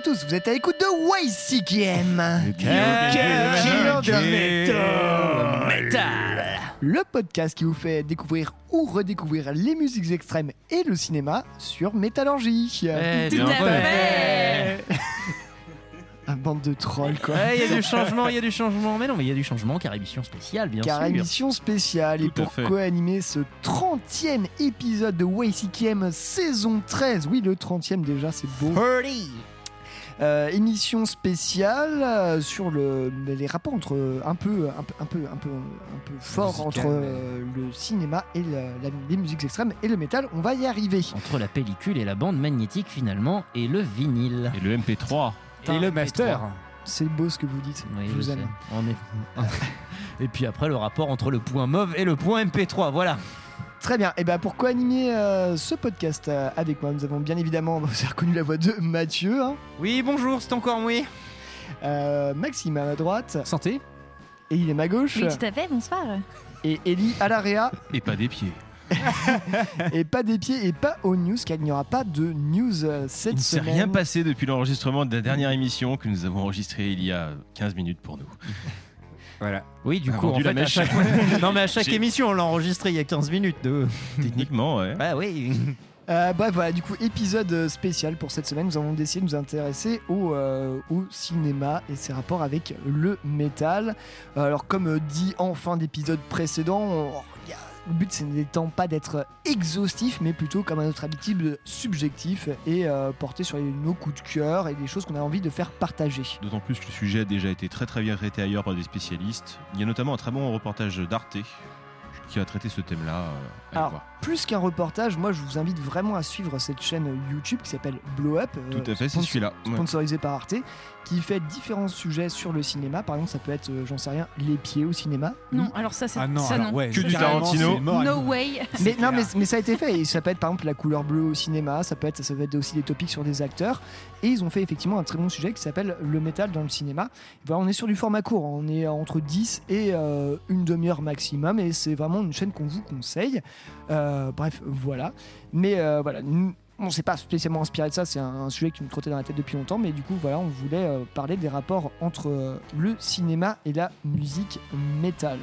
à tous. Vous êtes à l'écoute de YCKM. Le podcast qui vous fait découvrir ou redécouvrir les musiques extrêmes et le cinéma sur Métallurgie. Eh, Tout à fait. Un bande de trolls quoi. Il y a du changement, il y a du changement. Mais non, mais il y a du changement car émission spéciale, bien Car sûr. émission spéciale et Tout à pour fait. co-animer ce 30e épisode de YCKM saison 13. Oui, le 30e déjà, c'est beau. Euh, émission spéciale euh, sur le, les rapports entre un peu un peu un peu un peu, un peu fort Musical, entre euh, le cinéma et la- la- les musiques extrêmes et le métal. On va y arriver. Entre la pellicule et la bande magnétique finalement et le vinyle. Et le MP3. Et le master. C'est beau ce que vous dites. Oui, je je vous sais. aime. On est- et puis après le rapport entre le point mauve et le point MP3. Voilà. Très bien. Et ben pour co-animer euh, ce podcast euh, avec moi, nous avons bien évidemment, vous avez reconnu la voix de Mathieu, hein. Oui, bonjour, c'est encore moi. Euh, Maxime à ma droite Santé. et il est à ma gauche Oui, tout à fait, bonsoir. et Ellie à l'area Et pas des pieds. et pas des pieds et pas aux news car il n'y aura pas de news euh, cette Il ne s'est semaine. rien passé depuis l'enregistrement de la dernière émission que nous avons enregistrée il y a 15 minutes pour nous. Voilà. Oui, du coup, en fait, à chaque... non, mais à chaque émission, on l'a enregistré il y a 15 minutes. De... Techniquement, ouais. Bah oui. Euh, bref, voilà, du coup, épisode euh, spécial pour cette semaine. Nous avons décidé de nous intéresser au, euh, au cinéma et ses rapports avec le métal. Euh, alors, comme dit en fin d'épisode précédent, on- le but c'est n'étant pas d'être exhaustif, mais plutôt comme à notre habitude subjectif et euh, porter sur nos coups de cœur et des choses qu'on a envie de faire partager. D'autant plus que le sujet a déjà été très très bien traité ailleurs par des spécialistes. Il y a notamment un très bon reportage d'Arte qui a traité ce thème-là. euh, allez Alors, voir. Plus qu'un reportage, moi je vous invite vraiment à suivre cette chaîne YouTube qui s'appelle Blow Up. euh, Tout à fait, c'est celui-là. Ouais. sponsorisé par Arte, qui fait différents sujets sur le cinéma. Par exemple, ça peut être, euh, j'en sais rien, les pieds au cinéma. Non, alors ça, c'est Ah non, ça, alors non. ouais. Que du Tarantino. mort No nous. way. Mais, non, mais, ça a été fait. Et ça peut être par exemple la couleur bleue au cinéma, ça peut être, ça peut être aussi des topics sur des acteurs. Et ils ont fait effectivement un très bon sujet qui s'appelle le métal dans le cinéma. Voilà, on est sur du format court, on est entre 10 et euh, une demi-heure maximum. Et c'est vraiment une chaîne qu'on vous conseille. Euh, bref, voilà. Mais euh, voilà. nous- On s'est pas spécialement inspiré de ça, c'est un, un sujet qui nous trottait dans la tête depuis longtemps, mais du coup voilà, on voulait euh, parler des rapports entre euh, le cinéma et la musique métal.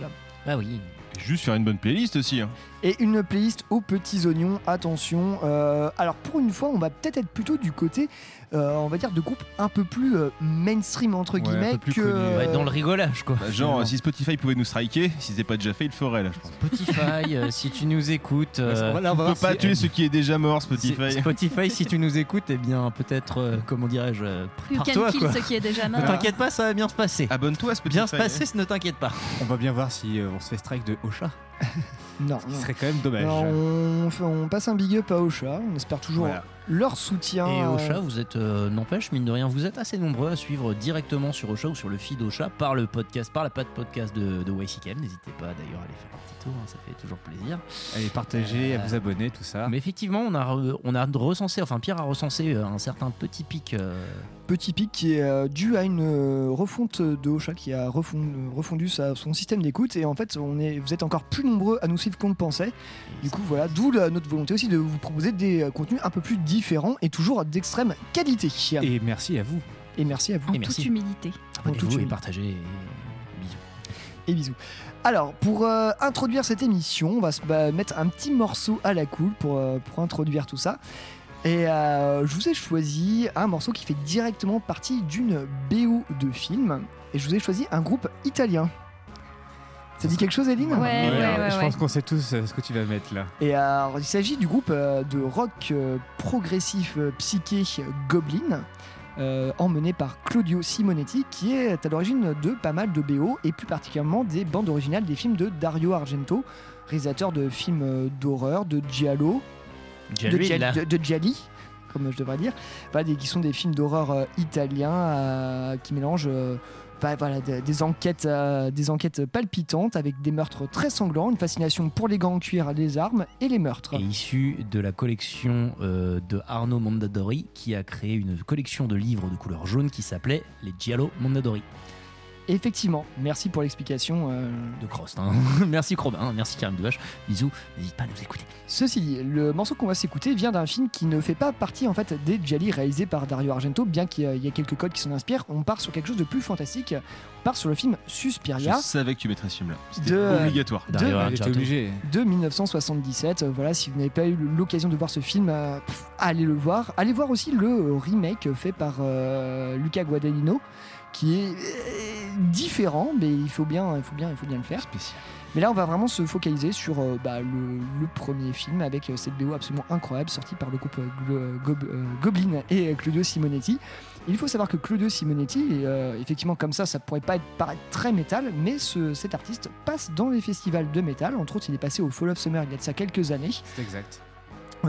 Bah oui. Juste faire une bonne playlist aussi. hein. Et une playlist aux petits oignons, attention. euh, alors pour une fois, on va peut-être être plutôt du côté, euh, on va dire, de groupes un peu plus euh, mainstream entre Ouais, un guillemets peu plus que. Ouais, dans le rigolage, quoi. Bah, genre, si Spotify pouvait nous striker, si c'était pas déjà fait, il le ferait là, je pense. Spotify, euh, si tu nous écoutes. euh, Voilà, on va On peut pas tuer ce qui est déjà mort, Spotify. Spotify, si tu nous écoutes, eh bien, peut-être, euh, comment dirais-je, euh, prépare-toi, can kill quoi. ce qui est déjà mort. Ne t'inquiète pas, ça va bien se passer. Abonne-toi à Spotify. Bien se passer, ne t'inquiète pas. On va bien voir si euh, on se fait strike de Ocha. Non. Ce non. serait quand même dommage. Non, on, fait- on passe un big up à Ocha. On espère toujours Voilà. leur soutien. Et euh, Ocha, vous êtes, euh, n'empêche, mine de rien, vous êtes assez nombreux à suivre directement sur Ocha ou sur le feed Ocha par le podcast, par la patte podcast de, de YCKM. N'hésitez pas d'ailleurs à aller faire un petit hein, ça fait toujours plaisir. Allez, partagez, à Euh, vous abonner, tout ça. Mais effectivement, on a, re- on a recensé, enfin Pierre a recensé euh, un certain petit pic. euh, Petit pic qui est euh, dû à une euh, refonte de Ocha qui a refon- refondu sa- son système d'écoute et en fait on est, vous êtes encore plus nombreux à nous suivre qu'on ne pensait. Du coup voilà, d'où notre volonté aussi de vous proposer des euh, contenus un peu plus différents et toujours d'extrême qualité. Et, Et merci à vous. merci à vous En Et merci. toute humilité. Abonnez-vous et partagez. et Bisous. et bisous. Alors pour euh, introduire cette émission, on va se bah, mettre un petit morceau à la cool pour, euh, pour introduire tout ça. Et euh, je vous ai choisi un morceau qui fait directement partie d'une BO de film. Et je vous ai choisi un groupe italien. Ça dit quelque chose, Eline Ouais, ouais, ouais, je ouais. pense qu'on sait tous ce que tu vas mettre là. Et alors, il s'agit du groupe euh, de rock euh, progressif euh, psyché Goblin, euh, emmené par Claudio Simonetti, qui est à l'origine de pas mal de BO, et plus particulièrement des bandes originales des films de Dario Argento, réalisateur de films euh, d'horreur, de Giallo, de, lui, Gia- là. de- de Gialli, comme je devrais dire, des- qui sont des films d'horreur euh, italiens euh, qui mélangent bah, voilà, des, enquêtes, euh, des enquêtes palpitantes avec des meurtres très sanglants, une fascination pour les gants en cuir, les armes et les meurtres. est issu de la collection euh, de Arno Mondadori qui a créé une collection de livres de couleur jaune qui s'appelait les Giallo Mondadori. Effectivement, merci pour l'explication. euh. De Crost. hein. merci Crobin, merci Karim Devache. Bisous, n'hésite pas à nous écouter. Ceci dit, le morceau qu'on va s'écouter vient d'un film qui ne fait pas partie en fait des Jali réalisés par Dario Argento, bien qu'il y a- il y a quelques codes qui s'en inspirent. On part sur quelque chose de plus fantastique. On part sur le film Suspiria Je savais que tu mettrais ce film-là. C'était De- obligatoire. Dario Argento. obligé. de 1977. Euh, Voilà, si vous n'avez pas eu l'occasion de voir ce film, euh, pff, allez le voir. Allez voir aussi le euh, remake fait par euh, Luca Guadagnino, qui est euh, différent, mais il faut bien, il faut bien, il faut bien le faire. Spécial. Mais là, on va vraiment se focaliser sur euh, bah, le, le premier film avec euh, cette BO absolument incroyable sortie par le groupe euh, Goblin et Claudio Simonetti. Il faut savoir que Claudio Simonetti, effectivement, comme ça, ça pourrait pas être, paraître très métal, mais ce- cet artiste passe dans les festivals de métal. Entre autres, il est passé au Fall of Summer il y a de ça quelques années, C'est exact.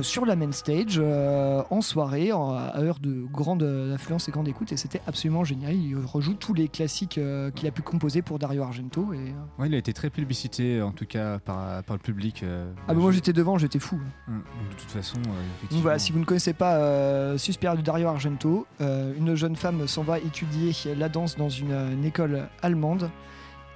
Sur la main stage, euh, en soirée, en- à heure de grande affluence et grande écoute, et c'était absolument génial. Il rejoue tous les classiques euh, qu'il a pu composer pour Dario Argento. Et, euh, Ouais, il a été très publicité, en tout cas par, par le public. euh, Ah, bah, moi j'étais devant, j'étais fou. Hum, De toute façon, effectivement. voilà, si vous ne connaissez pas Suspiria de Dario Argento, une jeune femme s'en va étudier la danse dans une, une école allemande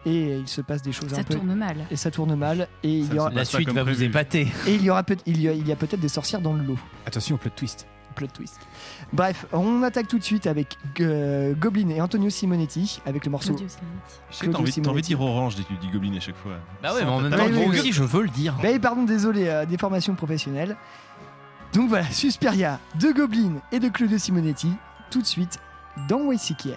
et il se passe des choses Ça un peu tourne mal. et ça tourne mal et il Ça y aura, La suite va vous épater. et il y aura peut il y a, il y a peut-être des sorcières dans le lot. Attention au plot twist. Plot twist. Bref, on attaque tout de suite avec euh, Goblin et Antonio Simonetti avec le morceau. Claudio Simonetti. T'as envie, de dire orange dès que tu dis Goblin à chaque fois. Bah ouais, mais en même temps, moi aussi, je veux le dire. Ben pardon, désolé, euh, des formations professionnelles. Donc voilà, Suspiria de Goblin et de Claudio Simonetti, tout de suite dans YCKM.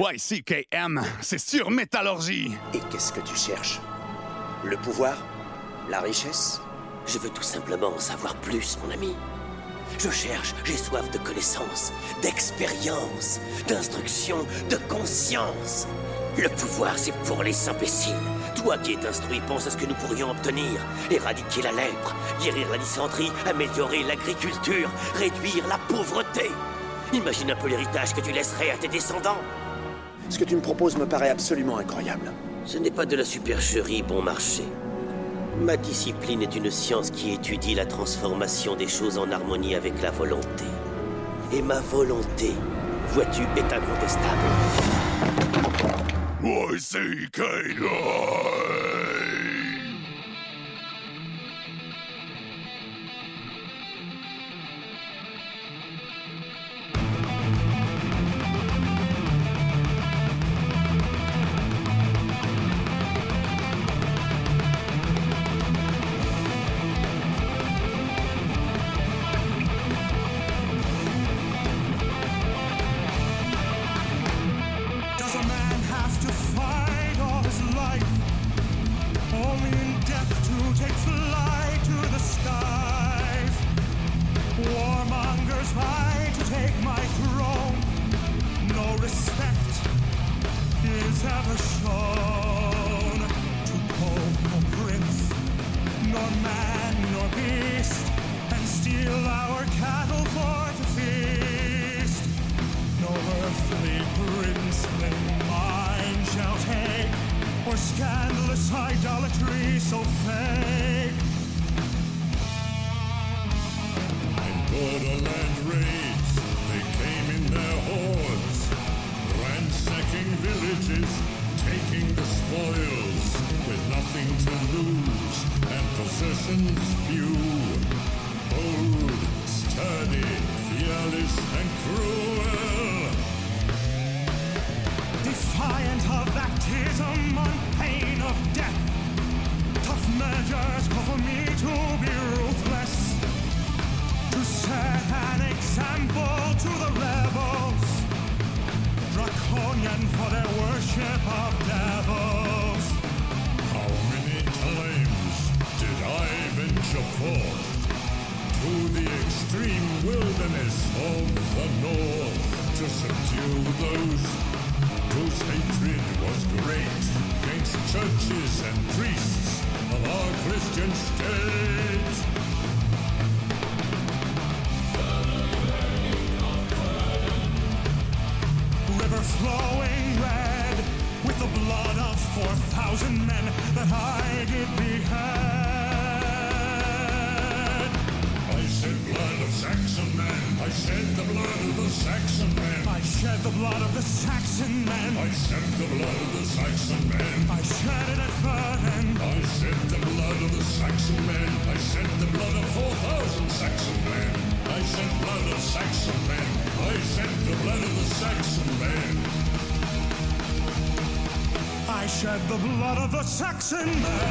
YCKM, c'est sur métallurgie. Et qu'est-ce que tu cherches? Le pouvoir? La richesse? Je veux tout simplement en savoir plus, mon ami. Je cherche, j'ai soif de connaissances, d'expérience, d'instruction, de conscience. Le pouvoir, c'est pour les imbéciles. Toi qui es instruit, pense à ce que nous pourrions obtenir. Éradiquer la lèpre, guérir la dysenterie, améliorer l'agriculture, réduire la pauvreté. Imagine un peu l'héritage que tu laisserais à tes descendants. Ce que tu me proposes me paraît absolument incroyable. Ce n'est pas de la supercherie bon marché. Ma discipline est une science qui étudie la transformation des choses en harmonie avec la volonté. Et ma volonté, vois-tu, est incontestable. The Saxon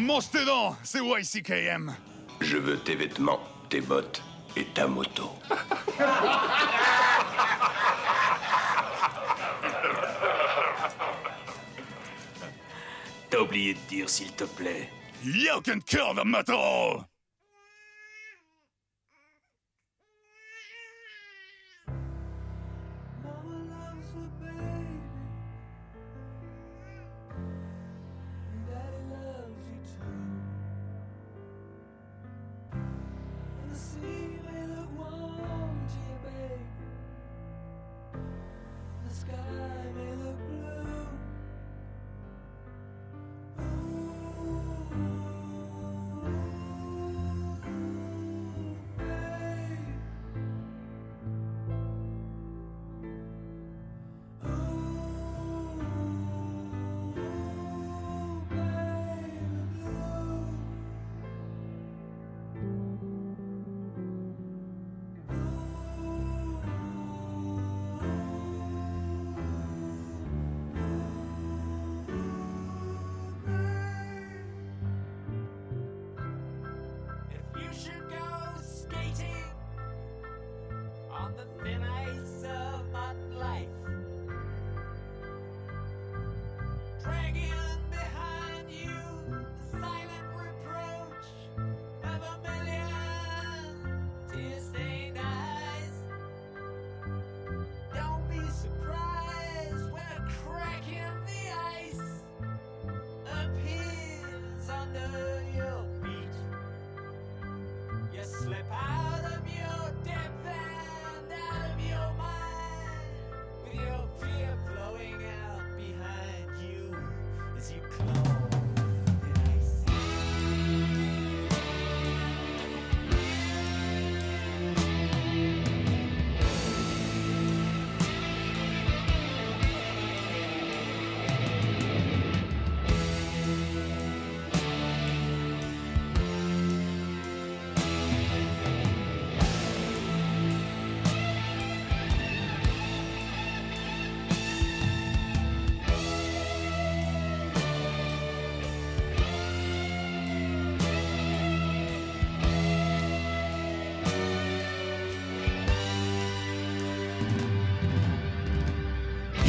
Monte tes dents, c'est YCKM. Je veux tes vêtements, tes bottes et ta moto. T'as oublié de dire, s'il te plaît. You can kill the metal! If you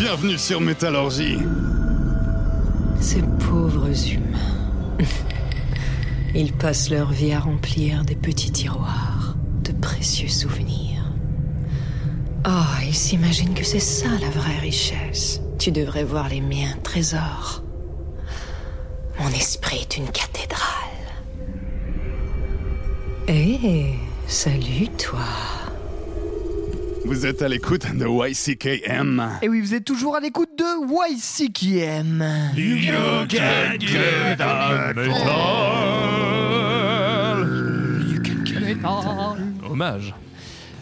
Bienvenue sur Métallurgie. Ces pauvres humains. Ils passent leur vie à remplir des petits tiroirs de précieux souvenirs. Oh, ils s'imaginent que c'est ça la vraie richesse. Tu devrais voir les miens trésors. Mon esprit est une cathédrale. Eh, salut toi. Vous êtes à l'écoute de YCKM. Et oui, vous êtes toujours à l'écoute de YCKM. You can get that Hommage.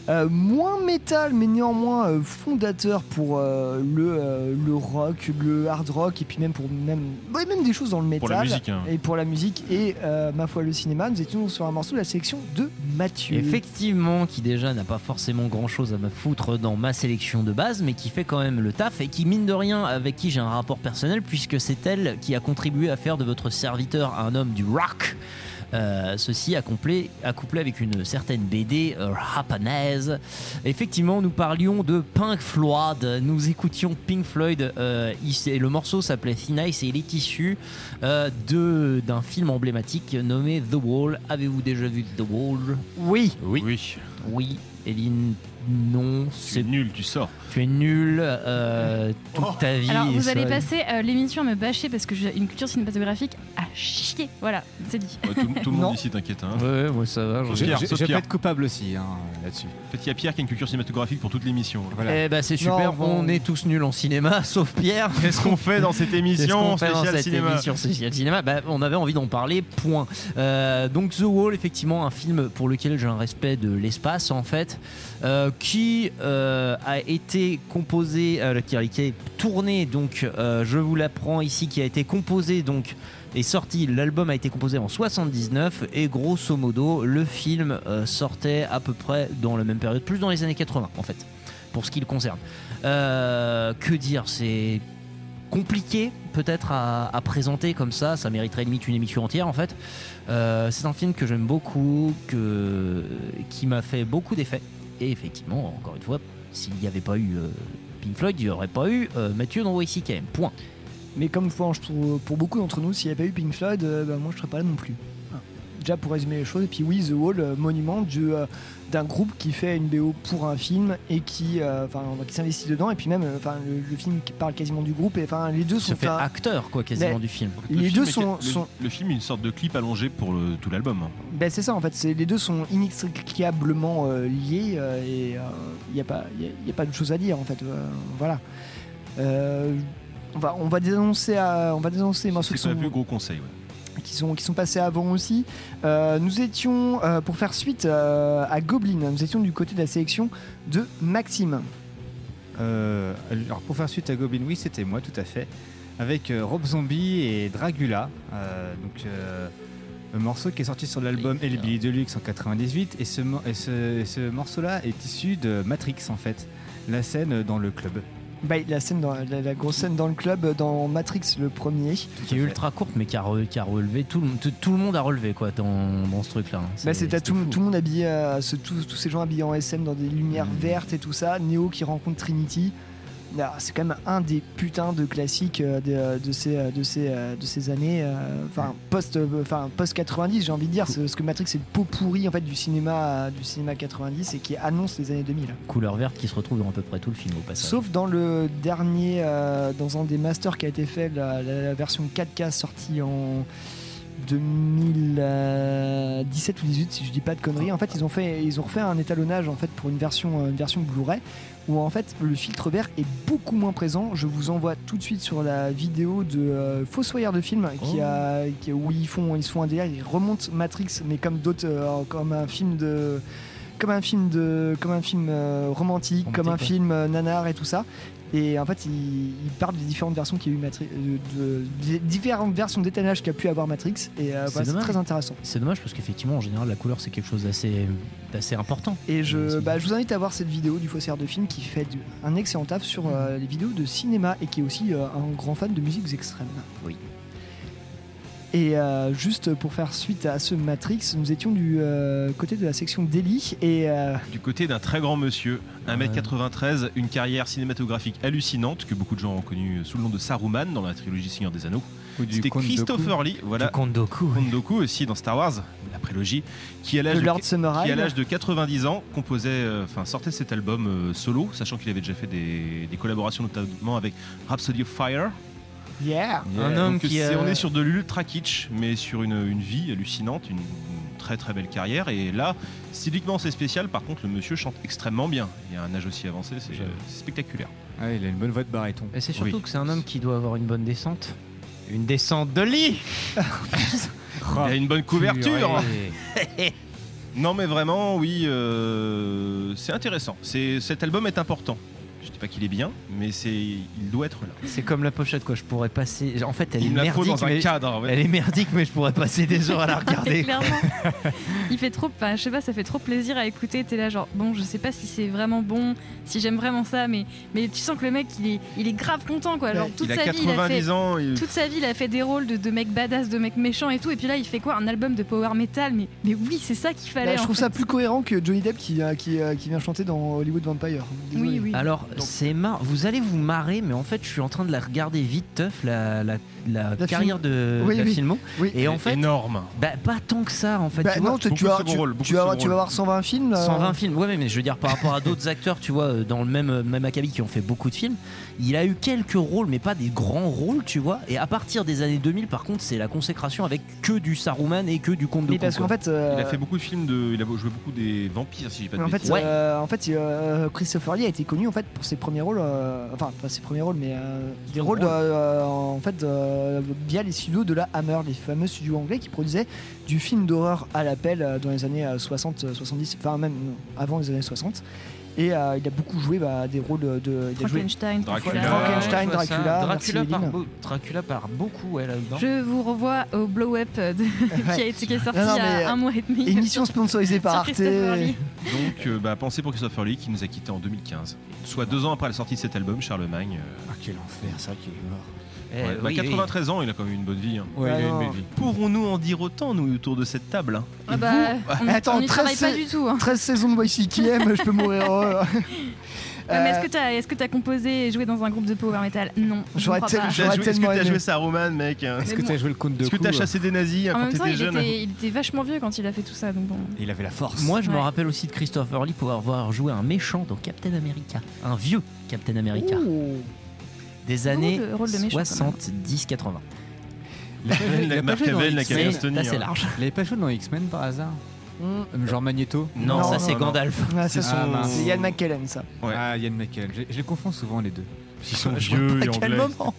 Euh, moins métal, mais néanmoins euh, fondateur pour euh, le, euh, le rock, le hard rock, et puis même pour même, ouais, même des choses dans le métal. Pour la musique, hein. Et pour la musique, et euh, ma foi, le cinéma. Nous étions sur un morceau de la sélection de Mathieu. Effectivement, qui déjà n'a pas forcément grand chose à me foutre dans ma sélection de base, mais qui fait quand même le taf et qui, mine de rien, avec qui j'ai un rapport personnel, puisque c'est elle qui a contribué à faire de votre serviteur un homme du rock. Euh, ceci accouplé, accouplé avec une certaine BD euh, japanaise. Effectivement, nous parlions de Pink Floyd, nous écoutions Pink Floyd, euh, il- et le morceau s'appelait Thin Ice et il est issu euh, de- d'un film emblématique nommé The Wall. Avez-vous déjà vu The Wall? Oui. Oui. Oui. Oui. Eline, non. C'est nul, tu sors. Tu es nul euh, toute ta vie. Alors, vous ça- allez passer euh, l'émission à me bâcher parce que j'ai une culture cinématographique à chier. Voilà, c'est dit. Ouais, tout, tout le monde ici, t'inquiète. Hein. Ouais, moi ça va. Je, être coupable aussi hein, là-dessus. En fait, il y a Pierre qui a une culture cinématographique pour toute l'émission. Voilà. Eh bah c'est super, Non, on est tous nuls en cinéma, sauf Pierre. Qu'est-ce qu'on fait dans cette Qu'est-ce émission qu'on fait dans spéciale cette cinéma émission spéciale cinéma? Bah, On avait envie d'en parler, point. Euh, donc The Wall, effectivement, un film pour lequel j'ai un respect de l'espace, en fait, euh, qui euh, a été composé, euh, qui a été tourné, donc je vous l'apprends ici, qui a été composé, donc est sorti, l'album a été composé en 79 et grosso modo le film sortait à peu près dans la même période, plus dans les années 80 en fait, pour ce qui le concerne. Que dire, c'est compliqué peut-être à, présenter comme ça, ça mériterait limite une émission entière en fait. C'est un film que j'aime beaucoup, que, qui m'a fait beaucoup d'effets. Et effectivement, encore une fois, s'il n'y avait pas eu euh, Pink Floyd, il n'y aurait pas eu euh, Mathieu dans YCKM. Point. Mais comme pour, pour beaucoup d'entre nous, s'il n'y avait pas eu Pink Floyd, euh, bah, moi je serais pas là non plus. Déjà pour résumer les choses, et puis oui, The Wall, euh, monument du, euh, d'un groupe qui fait une BO pour un film et qui, euh, enfin, qui s'investit dedans, et puis même, euh, enfin, le, le film qui parle quasiment du groupe, et enfin, les deux Se sont fait un- acteur quoi quasiment Mais- du film. Le Les film deux est- sont- le, sont- le film est une sorte de clip allongé pour le- tout l'album. Ben, c'est ça en fait, c'est, les deux sont inextricablement euh, liés euh, et il n'y a, pas- y a, y a pas de chose à dire en fait. euh, voilà. Euh, on, va, on va désannoncer, à- on va désannoncer les morceaux C'est qui pas sont, vu, gros conseil. ouais. Qui, sont, qui sont passés avant aussi. Euh, nous étions, euh, pour faire suite euh, à Goblin, nous étions du côté de la sélection de Maxime. Alors pour faire suite à Goblin, oui, c'était moi, tout à fait. Avec Rob Zombie et Dragula. Donc, un morceau qui est sorti sur l'album El Billy Deluxe en 98. Et ce, mo- et ce, et ce morceau-là est issu de Matrix, en fait. La scène dans le club. Bah, la, scène dans, la, la grosse scène dans le club dans Matrix le premier. Qui est ultra courte mais qui a, re- qui a relevé tout, le- tout, tout le monde a relevé quoi dans, dans ce truc là. Bah, c'était tout, tout le monde habillé, euh, ce- tous, tous ces gens habillés en SM dans des lumières Mm. vertes et tout ça. Neo qui rencontre Trinity. C'est quand même un des putains de classiques euh, de, de ces, euh, de, ces, euh, de ces années, euh, enfin post, euh, enfin post 90 j'ai envie de dire, c'est- parce que Matrix c'est le pot pourri en fait du cinéma, euh, du cinéma 90 et qui annonce les années 2000. Couleur verte qui se retrouve dans à peu près tout le film au passage. Sauf dans le dernier, euh, dans un des masters qui a été fait, la, la- version 4K sortie en 2017 ou 18 si je dis pas de conneries. En fait, ils ont fait, ils ont refait un étalonnage en fait pour une version, euh, une version Blu-ray où en fait le filtre vert est beaucoup moins présent. Je vous envoie tout de suite sur la vidéo de euh, Fossoyeur de film qui a, qui- où ils font, ils se font un délire, ils remontent Matrix mais comme d'autres, euh, comme un film de comme un film de comme un film euh, romantique, comme un ouais. film euh, nanar et tout ça et en fait il, il parle des différentes versions qu'il y a eu Matri- euh, de, différentes versions d'étalonnage qu'a pu avoir Matrix et euh, C'est voilà, c'est dommage. très intéressant C'est dommage parce qu'effectivement en général la couleur c'est quelque chose d'assez d'assez important. et je, bah, je vous invite à voir cette vidéo du faussaire de film qui fait un excellent taf sur euh, les vidéos de cinéma et qui est aussi euh, un grand fan de musiques extrêmes Oui. Et euh, juste pour faire suite à ce Matrix, nous étions du euh, côté de la section Delhi et euh, Du côté d'un très grand monsieur, 1m93, une carrière cinématographique hallucinante que beaucoup de gens ont connue sous le nom de Saruman dans la trilogie Seigneur des Anneaux. C'était Christopher. Lee, voilà. Du Dooku aussi dans Star Wars, la prélogie, qui à l'âge de de, Lord Summerhive. qui à l'âge de 90 ans composait, euh, enfin sortait cet album euh, solo, sachant qu'il avait déjà fait des, des collaborations notamment avec Rhapsody of Fire. Yeah. Un homme Donc, qui a- on est sur de l'ultra kitsch, mais sur une, une vie hallucinante, une, une très très belle carrière. Et là, styliquement c'est spécial. Par contre, le monsieur chante extrêmement bien. Et à un âge aussi avancé, c'est spectaculaire. Ah, il a une bonne voix de baryton. Et c'est surtout Oui. que c'est un homme qui doit avoir une bonne descente. Une descente de lit Il a une bonne couverture. Non, mais vraiment, oui, euh, c'est intéressant. Cet album est important. Dis pas qu'il est bien, mais c'est il doit être là. C'est comme la pochette quoi, je pourrais passer. En fait elle est Il merdique. dans un mais- cadre. ouais. Elle est merdique mais je pourrais passer des heures à la regarder. Clairement. Il fait trop, enfin, je sais pas, ça fait trop plaisir à écouter. T'es là, genre, bon, je sais pas si c'est vraiment bon, si j'aime vraiment ça, mais, mais tu sens que le mec, il est, il est grave content, quoi. Genre, toute il a sa vie, il a 90 fait. ans. il- Toute sa vie, il a fait des rôles de, de mec badass, de mec méchant et tout. Et puis là, il fait quoi? Un album de power metal? Mais, mais oui, c'est ça qu'il fallait. Bah, je en trouve fait. ça plus cohérent que Johnny Depp qui, euh, qui, euh, qui vient chanter dans Hollywood Vampire. Désolé. Oui, oui. Alors c'est marrant, vous allez vous marrer mais en fait je suis en train de la regarder vite teuf la, la, la La carrière de Oui, la oui. filmo. Oui. Et en fait énorme. bah, pas tant que ça en fait. Bah, tu non, vois. tu, vas, tu, rôle, tu vas, tu voir 120 films. euh, 120 films, ouais, mais- je veux dire par rapport à d'autres acteurs, tu vois, euh, dans le même, même acabit qui ont fait beaucoup de films, il a eu quelques rôles, mais pas des grands rôles, tu vois. Et à partir des années 2000, par contre, c'est la consécration avec que du Saruman et que du Comte de Mais parce qu'en fait, euh, Il a fait beaucoup de films de. Il a joué beaucoup des vampires, si je dis pas de en fait. Ouais. euh, en fait, euh, Christopher Lee a été connu en fait pour ses premiers rôles, euh, enfin pas ses premiers rôles, mais euh, des rôles de- euh, en fait euh, via les studios de la Hammer, les fameux studios anglais qui produisaient du film d'horreur à l'appel euh, dans les années euh, 60, euh, 70, enfin même non, avant les années 60. Et euh, il a beaucoup joué bah, des rôles de. Frankenstein, Dracula. Frankenstein. Dracula, par, Lynn. beau- Dracula par beaucoup, là-dedans. Je vous revois au Blow Up de- qui, a été, qui est sorti Non, non, il y a un mois et demi. Émission sponsorisée par Arte. Donc, euh, bah, pensez pour Christopher Lee qui nous a quittés en 2015. Soit deux ans après la sortie de cet album, Charlemagne. euh, Ah, quel enfer, ça qui est mort. Eh, ouais, bah, oui, 93 ans, il a quand même une bonne vie. hein. Ouais, Ah il a une non. belle vie. Pourrons-nous en dire autant, nous, autour de cette table hein? Ah bah, vous on Attends, on n'y travaille 13 pas du tout. hein. 13 saisons de Voici qui aime, je peux mourir. heureux. Ouais, mais Euh, est-ce que t'as est-ce que t'as composé et joué dans un groupe de power metal? Non. J'aurais crois tel- pas. j'aurais T'as joué- Est-ce que tellement t'as joué Saruman, mec? Hein Est-ce Mais que bon. tu as joué le conte de Est-ce que t'as euh, chassé des nazis hein, En quand t'étais il jeune? était, il était vachement vieux quand il a fait tout ça, donc bon. et Il avait la force. Moi, je me rappelle aussi de Christopher Lee pour avoir joué un méchant dans Captain America. Un vieux Captain America. Ouh. Des années Rôle de- rôle de méchant, quand même. 70-80. Il a pas joué- il a pas Mark joué dans Hamill, la X-Men. C'est Calvin Stoney, assez large. Il avait pas joué dans X-Men par hasard Mm. Euh, Genre Magneto Non, Non, ça c'est. Gandalf. Ça, Ah, mince. c'est Ian McKellen, ça. Ouais. Ah, Ian McKellen. Je, je les confonds souvent les deux. Ils sont vieux pas et à quel anglais. moment.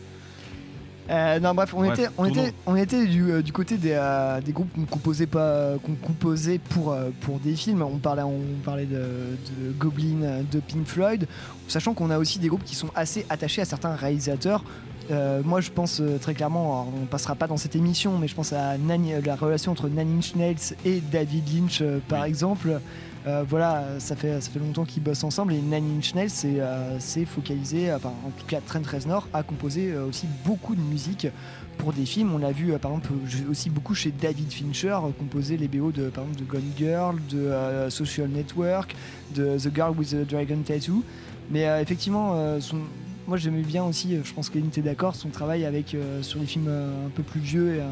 Euh, non bref, on Bref, était, on était, on était du, euh, du côté des, euh, des groupes qu'on composait pas, qu'on composait pour pour des films. On parlait, on parlait de, de Goblin, de Pink Floyd, sachant qu'on a aussi des groupes qui sont assez attachés à certains réalisateurs. Moi, je pense très clairement, on passera pas dans cette émission, mais je pense à la relation entre Nine Inch Nails et David Lynch, par exemple. Euh, voilà, ça fait, longtemps qu'ils bossent ensemble et Nine Inch Nails c'est euh, focalisé, enfin en tout cas Trent Reznor a composé euh, aussi beaucoup de musique pour des films. On l'a vu euh, par exemple aussi beaucoup chez David Fincher euh, composer les BO de par de Gone Girl, de euh, Social Network, de The Girl with the Dragon Tattoo. Mais euh, effectivement, euh, moi j'aimais bien aussi, euh, je pense qu'Annie était d'accord, son travail avec euh, sur les films euh, un peu plus vieux et, euh,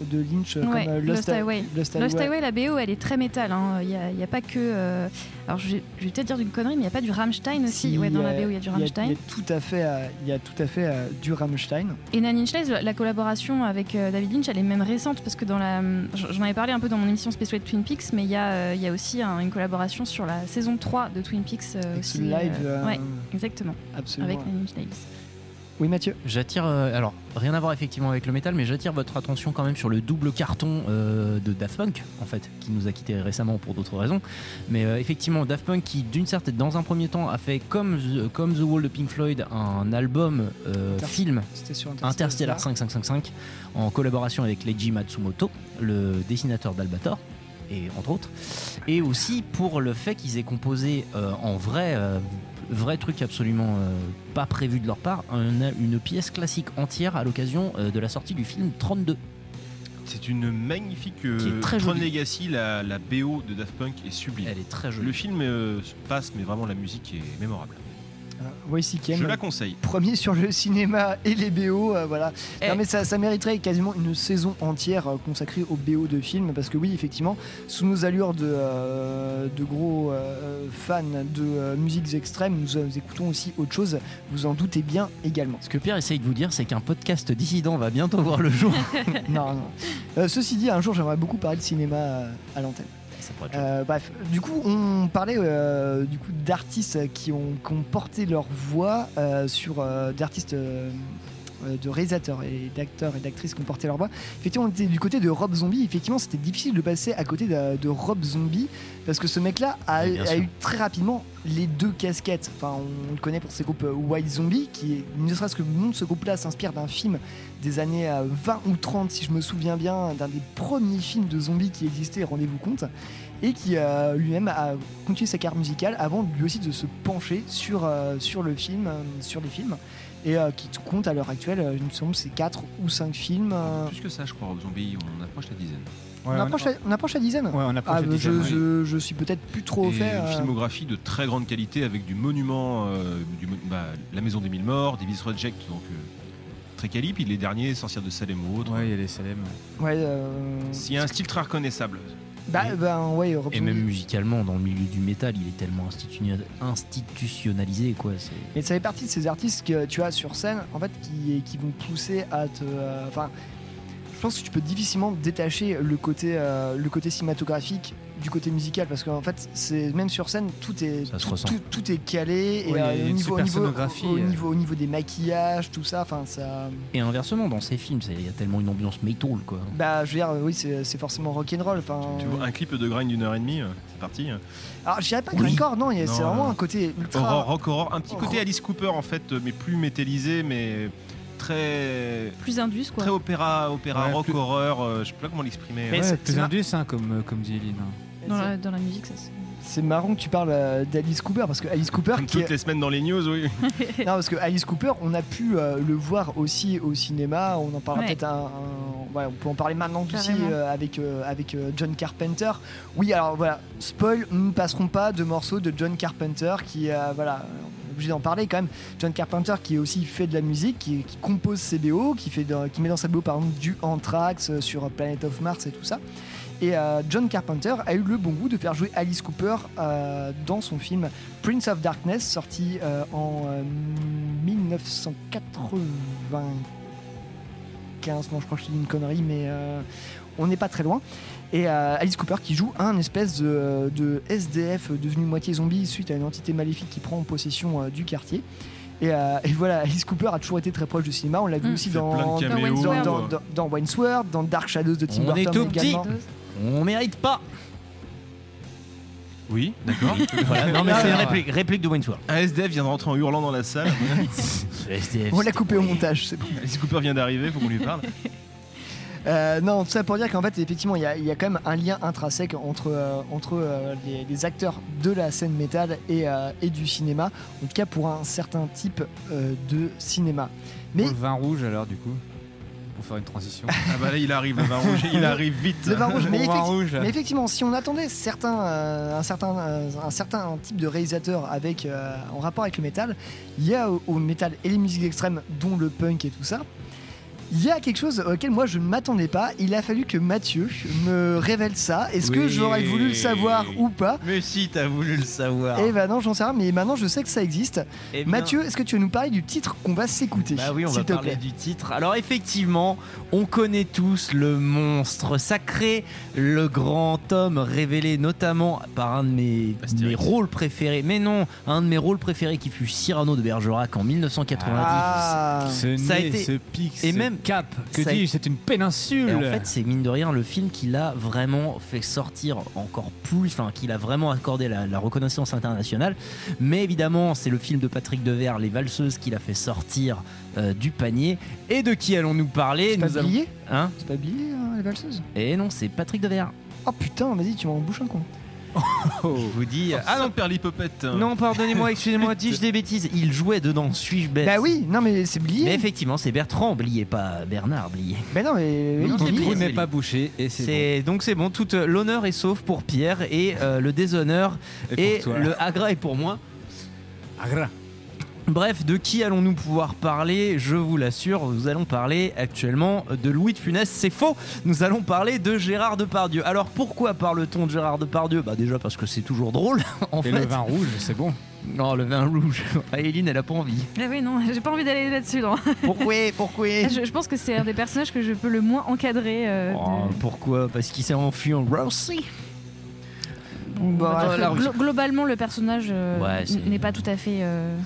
de Lynch euh, Ouais, comme euh, Lost Highway. Lost Lost Highway. La BO, elle est très métal. hein. Il n'y a, pas que. euh, Alors, je vais, je vais peut-être dire d'une connerie, mais il n'y a pas du Rammstein aussi. Si, ouais, dans la BO, il y a du Il Rammstein. y a tout à fait, il y a tout à fait du Rammstein. Et Nine Inch Nails, la collaboration avec euh, David Lynch, elle est même récente parce que dans la, j'en avais parlé un peu dans mon émission Space Wave Twin Peaks, mais il y a, euh, y a aussi un- une collaboration sur la saison 3 de Twin Peaks aussi. live, ouais, exactement. Absolument. Avec Nine Inch Nails. Oui, Mathieu. J'attire, euh, alors rien à voir effectivement avec le métal, mais j'attire votre attention quand même sur le double carton euh, de Daft Punk, en fait, qui nous a quittés récemment pour d'autres raisons. Mais euh, effectivement, Daft Punk qui, d'une certaine, dans un premier temps, a fait comme The, comme The Wall de Pink Floyd un album film Interstellar 5555 en collaboration avec Leiji Matsumoto, le dessinateur d'Albator, et entre autres, et aussi pour le fait qu'ils aient composé euh, en vrai, euh, vrai truc absolument euh, pas prévu de leur part, un- une pièce classique entière à l'occasion euh, de la sortie du film 32. C'est une magnifique euh, très Tron. Legacy, la, la BO de Daft Punk est sublime. Elle est très jolie. Le film euh, passe, mais vraiment la musique est mémorable. Voici qui Je aime. la conseille. Premier sur le cinéma et les BO, euh, voilà. Eh. Non mais ça, ça mériterait quasiment une saison entière euh, consacrée aux BO de films parce que oui, effectivement, sous nos allures de, euh, de gros euh, fans de euh, musiques extrêmes, nous, euh, écoutons aussi autre chose. Vous en doutez bien également. Ce que Pierre essaye de vous dire, c'est qu'un podcast dissident va bientôt voir le jour. non, non. Euh, ceci dit, un jour, j'aimerais beaucoup parler de cinéma euh, à l'antenne. Euh, bref, du coup, on parlait euh, du coup d'artistes qui ont, qui ont porté leur voix euh, sur d'artistes de réalisateurs et d'acteurs et d'actrices qui ont porté leur voix. Effectivement, on était du côté de Rob Zombie. Effectivement, c'était difficile de passer à côté de, de Rob Zombie parce que ce mec-là a, Oui, eu très rapidement les deux casquettes. Enfin, on, le connaît pour ses groupes euh, White Zombie, qui est, ne serait-ce que le nom de ce groupe-là s'inspire d'un film des années euh, 20 ou 30, si je me souviens bien, d'un des premiers films de zombies qui existait, rendez-vous compte, et qui euh, lui-même a continué sa carrière musicale avant lui aussi de se pencher sur, euh, sur le film, euh, sur les films, et euh, qui compte à l'heure actuelle, euh, il me semble, c'est 4 ou 5 films. euh, Plus que ça, je crois, Rob Zombie, on approche la dizaine. On, approche la, on approche la dizaine Ouais, on approche Ah, la bah, dizaine, je, oui. je, je suis peut-être plus trop Et fait. une euh, filmographie de très grande qualité avec du monument, euh, du, bah, La Maison des Mille Morts, Davis Reject, donc euh, très quali. Puis les derniers, Sorcières de Salem ou autres. Ouais, il y a les Salem. Ouais, euh, Il y a un style très reconnaissable. bah, ben, ouais, Rob Et même musicalement, dans le milieu du métal, il est tellement institutionnalisé, quoi. Mais ça fait partie de ces artistes que tu as sur scène, en fait, qui, qui vont pousser à te. euh, Enfin, je pense que tu peux difficilement détacher le côté, euh, le côté cinématographique du côté musical, parce qu'en fait, c'est même sur scène, tout est, tout, ressent. tout- tout est calé et Ouais, euh, au niveau, au niveau, au, euh. niveau, au niveau des maquillages, tout ça, enfin, ça. Et inversement, dans ces films, il y a tellement une ambiance metal, quoi. Bah, je veux dire, oui, c'est c'est forcément rock'n'roll. Enfin, Tu vois un clip de grind d'une heure et demie, c'est parti. alors, je dirais pas Oui. grindcore, non, a- c'est Non, vraiment non. un côté ultra. Horror, rock horror, un petit côté. Alice Cooper en fait, mais plus métallisé, mais très Plus indus, quoi. très opéra, opéra Ouais, rock plus- horreur. euh, je sais pas comment l'exprimer. Mais euh. c'est- Ouais, plus indus, hein, comme, euh, comme dit Eline. hein. Dans la, dans la musique, ça c'est. C'est marrant que tu parles euh, d'Alice Cooper parce que Alice Cooper Comme qui est- toutes les semaines dans les news, oui. Non, parce que Alice Cooper, on a pu euh, le voir aussi au cinéma. On en parlera Ouais. peut-être un, un- ouais, on peut en parler maintenant aussi euh, avec, euh, avec euh, John Carpenter. Oui, alors voilà, spoil, nous ne passerons pas de morceaux de John Carpenter qui, euh, voilà, obligé d'en parler quand même. John Carpenter qui aussi fait de la musique, qui, compose ses BO, qui, fait qui met dans sa BO par exemple du Anthrax euh, sur Planet of Mars et tout ça. Et euh, John Carpenter a eu le bon goût de faire jouer Alice Cooper euh, dans son film Prince of Darkness, sorti en euh, 1995. Non, je crois que je dis une connerie, mais on n'est pas très loin. Et euh, Alice Cooper qui joue un espèce de, de SDF devenu moitié zombie suite à une entité maléfique qui prend possession euh, du quartier. Et, euh, et voilà, Alice Cooper a toujours été très proche du cinéma. On l'a vu Mm. aussi dans, caméos, dans, euh. dans, dans, dans Wayne's World, dans Dark Shadows de Tim On est Burton tout petit. On mérite pas. Oui, d'accord. Voilà, non mais c'est une réplique, réplique de Wayne's World. Un SDF vient de rentrer en hurlant dans la salle. SDF, On l'a coupé au montage, c'est bon. Alice Cooper vient d'arriver, faut qu'on lui parle. Euh, non, tout ça pour dire qu'en fait, effectivement, il y, a- il y a quand même un lien intrinsèque entre, euh, entre euh, les, les acteurs de la scène métal et, euh, et du cinéma, en tout cas pour un certain type de cinéma. Mais Pour le vin rouge alors du coup Pour faire une transition. Ah bah là, il arrive, le vin rouge, il arrive vite. le vin rouge, mais, effecti- rouge. mais effectivement, si on attendait certains, euh, un, certain, euh, un certain type de réalisateur avec, euh, en rapport avec le métal, il y a au, au métal et les musiques extrêmes, dont le punk et tout ça. Il y a quelque chose auquel moi je ne m'attendais pas. Il a fallu que Mathieu me révèle ça. Est-ce que j'aurais voulu le savoir ou pas? Mais si, t'as voulu le savoir. Eh ben non, j'en sais rien, mais maintenant je sais que ça existe. Eh bien- Mathieu, est-ce que tu veux nous parler du titre qu'on va s'écouter Bah oui, on va parler plaît? du titre. Alors effectivement, on connaît tous le monstre sacré, le grand homme révélé notamment par un de mes, mes rôles préférés. Mais non, un de mes rôles préférés qui fut Cyrano de Bergerac en 1990. Ah, Ce Ça a été- ce pic, et même- cap, que ça dis-je, c'est une péninsule. Et en fait, c'est mine de rien le film qui l'a vraiment fait sortir encore plus, enfin, qui l'a vraiment accordé la, la reconnaissance internationale. Mais évidemment, c'est le film de Patrick Devers, Les Valseuses, qui l'a fait sortir euh, du panier. Et de qui allons-nous parler? C'est pas Nous allons- Hein? C'est pas Blié, hein, les valseuses? Et non, c'est Patrick Devers. Oh putain, vas-y, tu m'en bouches un con. Je vous dis. Ah non, Perlipopette. Non, pardonnez-moi, excusez-moi, dis-je des bêtises. Il jouait dedans, suis-je bête Bah oui, non mais c'est Mais Blié. effectivement, c'est Bertrand Blier, pas Bernard Blier. Bah non, mais oui, Non, il Blié. Trou Blié. n'est pas bouché et c'est C'est donc c'est bon, tout euh, l'honneur est sauf pour Pierre et euh, le déshonneur. Et et, pour toi. le agra est pour moi. Agra. Bref, de qui allons-nous pouvoir parler? Je vous l'assure, nous allons parler actuellement de Louis de Funès. C'est faux Nous allons parler de Gérard Depardieu. Alors pourquoi parle-t-on de Gérard Depardieu? Bah déjà parce que c'est toujours drôle, en Et fait. le vin rouge, c'est bon. Non, le vin rouge. Ah, elle a pas envie. Ah oui, non, j'ai pas envie d'aller là-dessus. non. Pourquoi? Pourquoi? Je, je pense que c'est un des personnages que je peux le moins encadrer. euh, Oh, de- Pourquoi? Parce qu'il s'est enfui en Bah, Glo- la- glo- globalement, le personnage euh, Ouais, n'est pas tout à fait euh.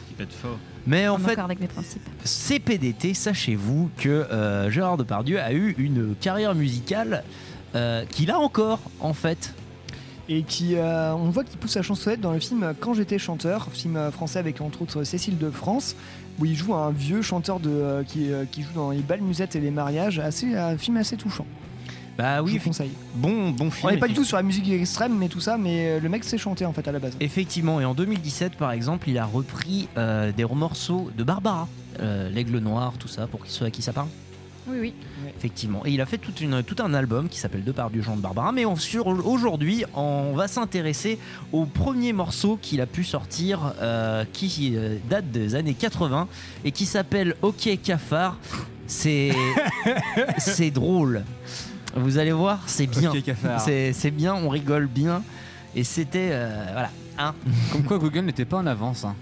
Mais en en fait, accord avec mes principes. CPDT, sachez-vous que euh, Gérard Depardieu a eu une carrière musicale euh, qu'il a encore, en fait. Et qui, euh, on voit qu'il pousse sa chansonnette dans le film Quand j'étais chanteur, film français avec entre autres Cécile de France, où il joue un vieux chanteur de, euh, qui, euh, qui joue dans les balles musettes et les mariages, assez, un film assez touchant. Bah Je oui, vous conseille. bon, bon On film. n'est pas du tout sur la musique extrême, mais tout ça, mais euh, le mec sait chanter en fait à la base. Effectivement, et en 2017, par exemple, il a repris euh, des morceaux de Barbara, euh, L'Aigle Noir, tout ça, pour qu'il soit à qui ça parle. Oui, oui. Effectivement. Et il a fait toute une, tout un album qui s'appelle Depardieu Jean de Barbara. Mais on- sur- aujourd'hui, on va s'intéresser au premier morceau qu'il a pu sortir, euh, qui euh, date des années 80 et qui s'appelle Ok Cafard. C'est c'est drôle. Vous allez voir, c'est bien. Ok, cafard. C'est bien, on rigole bien. Et c'était. euh, voilà. Hein Comme quoi Google n'était pas en avance. hein.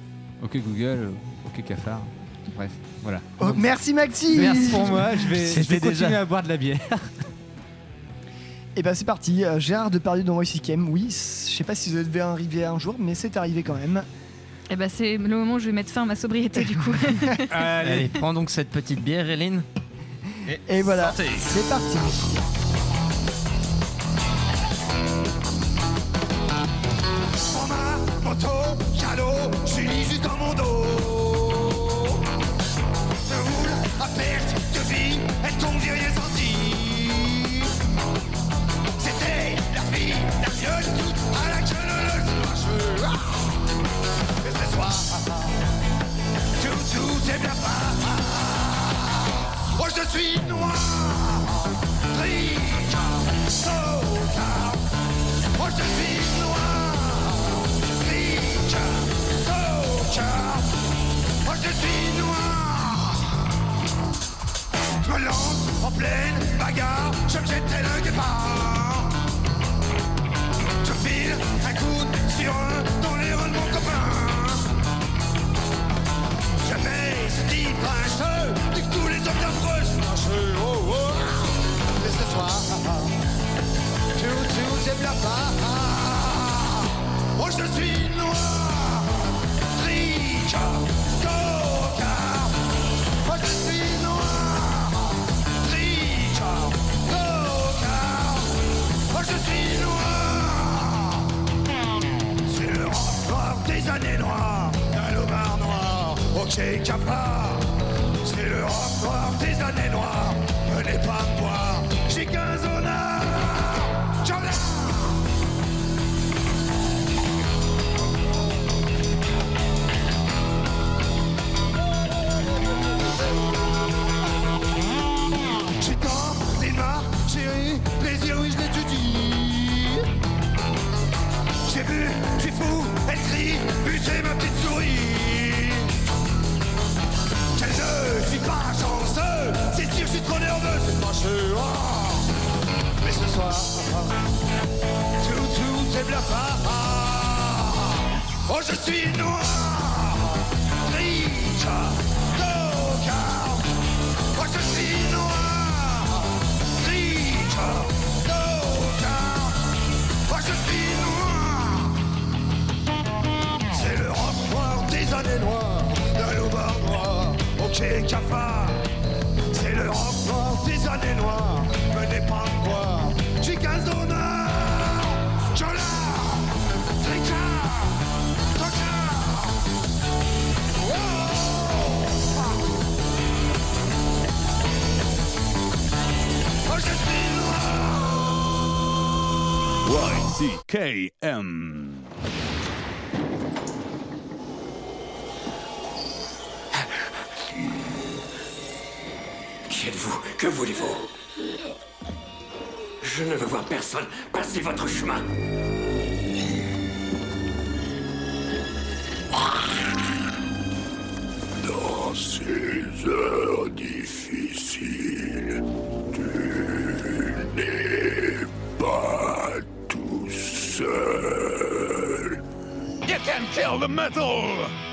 Ok Google, euh, ok cafard. Bref, voilà. Oh, merci Maxi Merci pour moi, je vais, je C'était vais continuer déjà- à boire de la bière. Et ben c'est parti, euh, Gérard Depardieu dans Voice Cam. Oui, je sais pas si ça devait arriver un jour, mais c'est arrivé quand même. Et bah, c'est le moment où je vais mettre fin à ma sobriété, du coup. Allez, prends donc cette petite bière, Hélène. Et voilà, c'est parti. En ma moto, calot, je suis juste dans mon dos. Je roule à perte de vie, elle tombe, j'ai rien senti. C'était la fille, la vieille toute à la queue de cheveux. Ah Et ce soir, tout, tout est bien pas je suis noir, tricard, sautard. Moi je suis noir, tricard, sautard. Moi je suis noir. Je lance en pleine bagarre, je me jette tel un départ. Je file un coup sur un Oh, je suis noir, triche, tocard. Oh, je suis noir, triche, tocard. Oh, je suis noir. Rock noir des années noires, d'un lomard noir, ok cafard. C'est le rock noir des années noires, venez pas me voir, j'ai 15 honneurs. Vu, j'ai fou, elle crie, buter ma petite souris. Qu'elle ne suis pas chanceux, c'est sûr, je suis trop nerveux, c'est fâcheux. Oh. Mais ce soir, tout, tout est blafard. Oh, je suis noir, cafard. C'est le noir des années noires, venez pas me voir, j'ai 15 honneurs. Jola, tricard. Oh. Que voulez-vous Je ne veux voir personne passer votre chemin. Dans ces heures difficiles, tu n'es pas tout seul. You can kill the metal!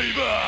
Metal,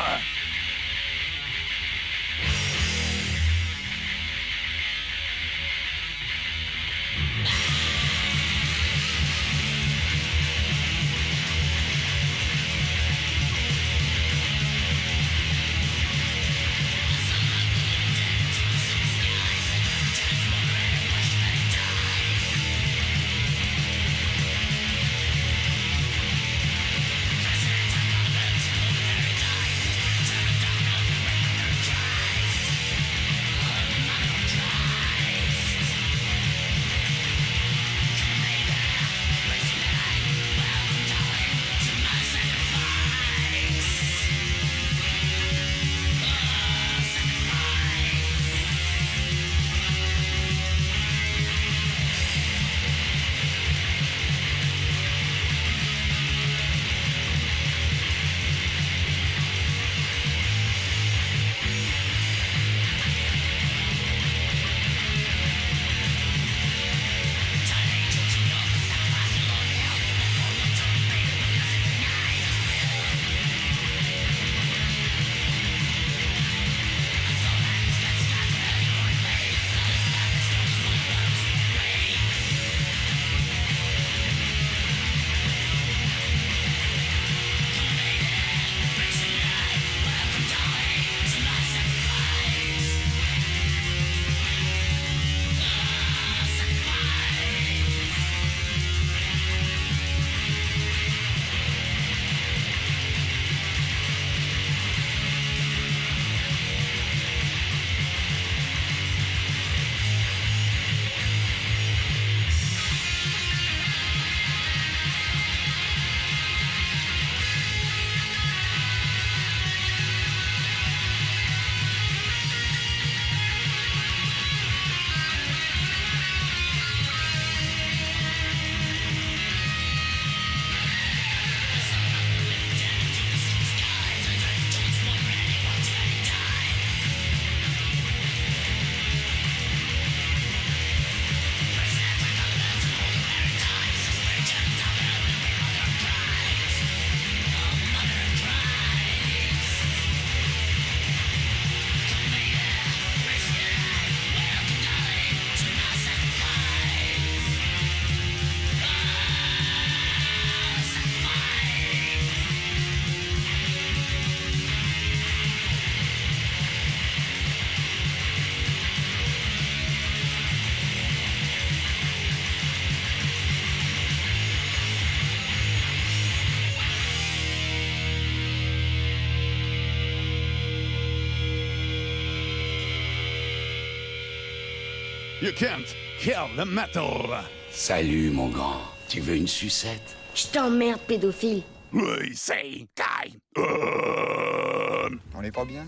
You can't kill the metal. Salut, mon grand. Tu veux une sucette? Je t'emmerde, pédophile. We say die. Euh, On n'est pas bien?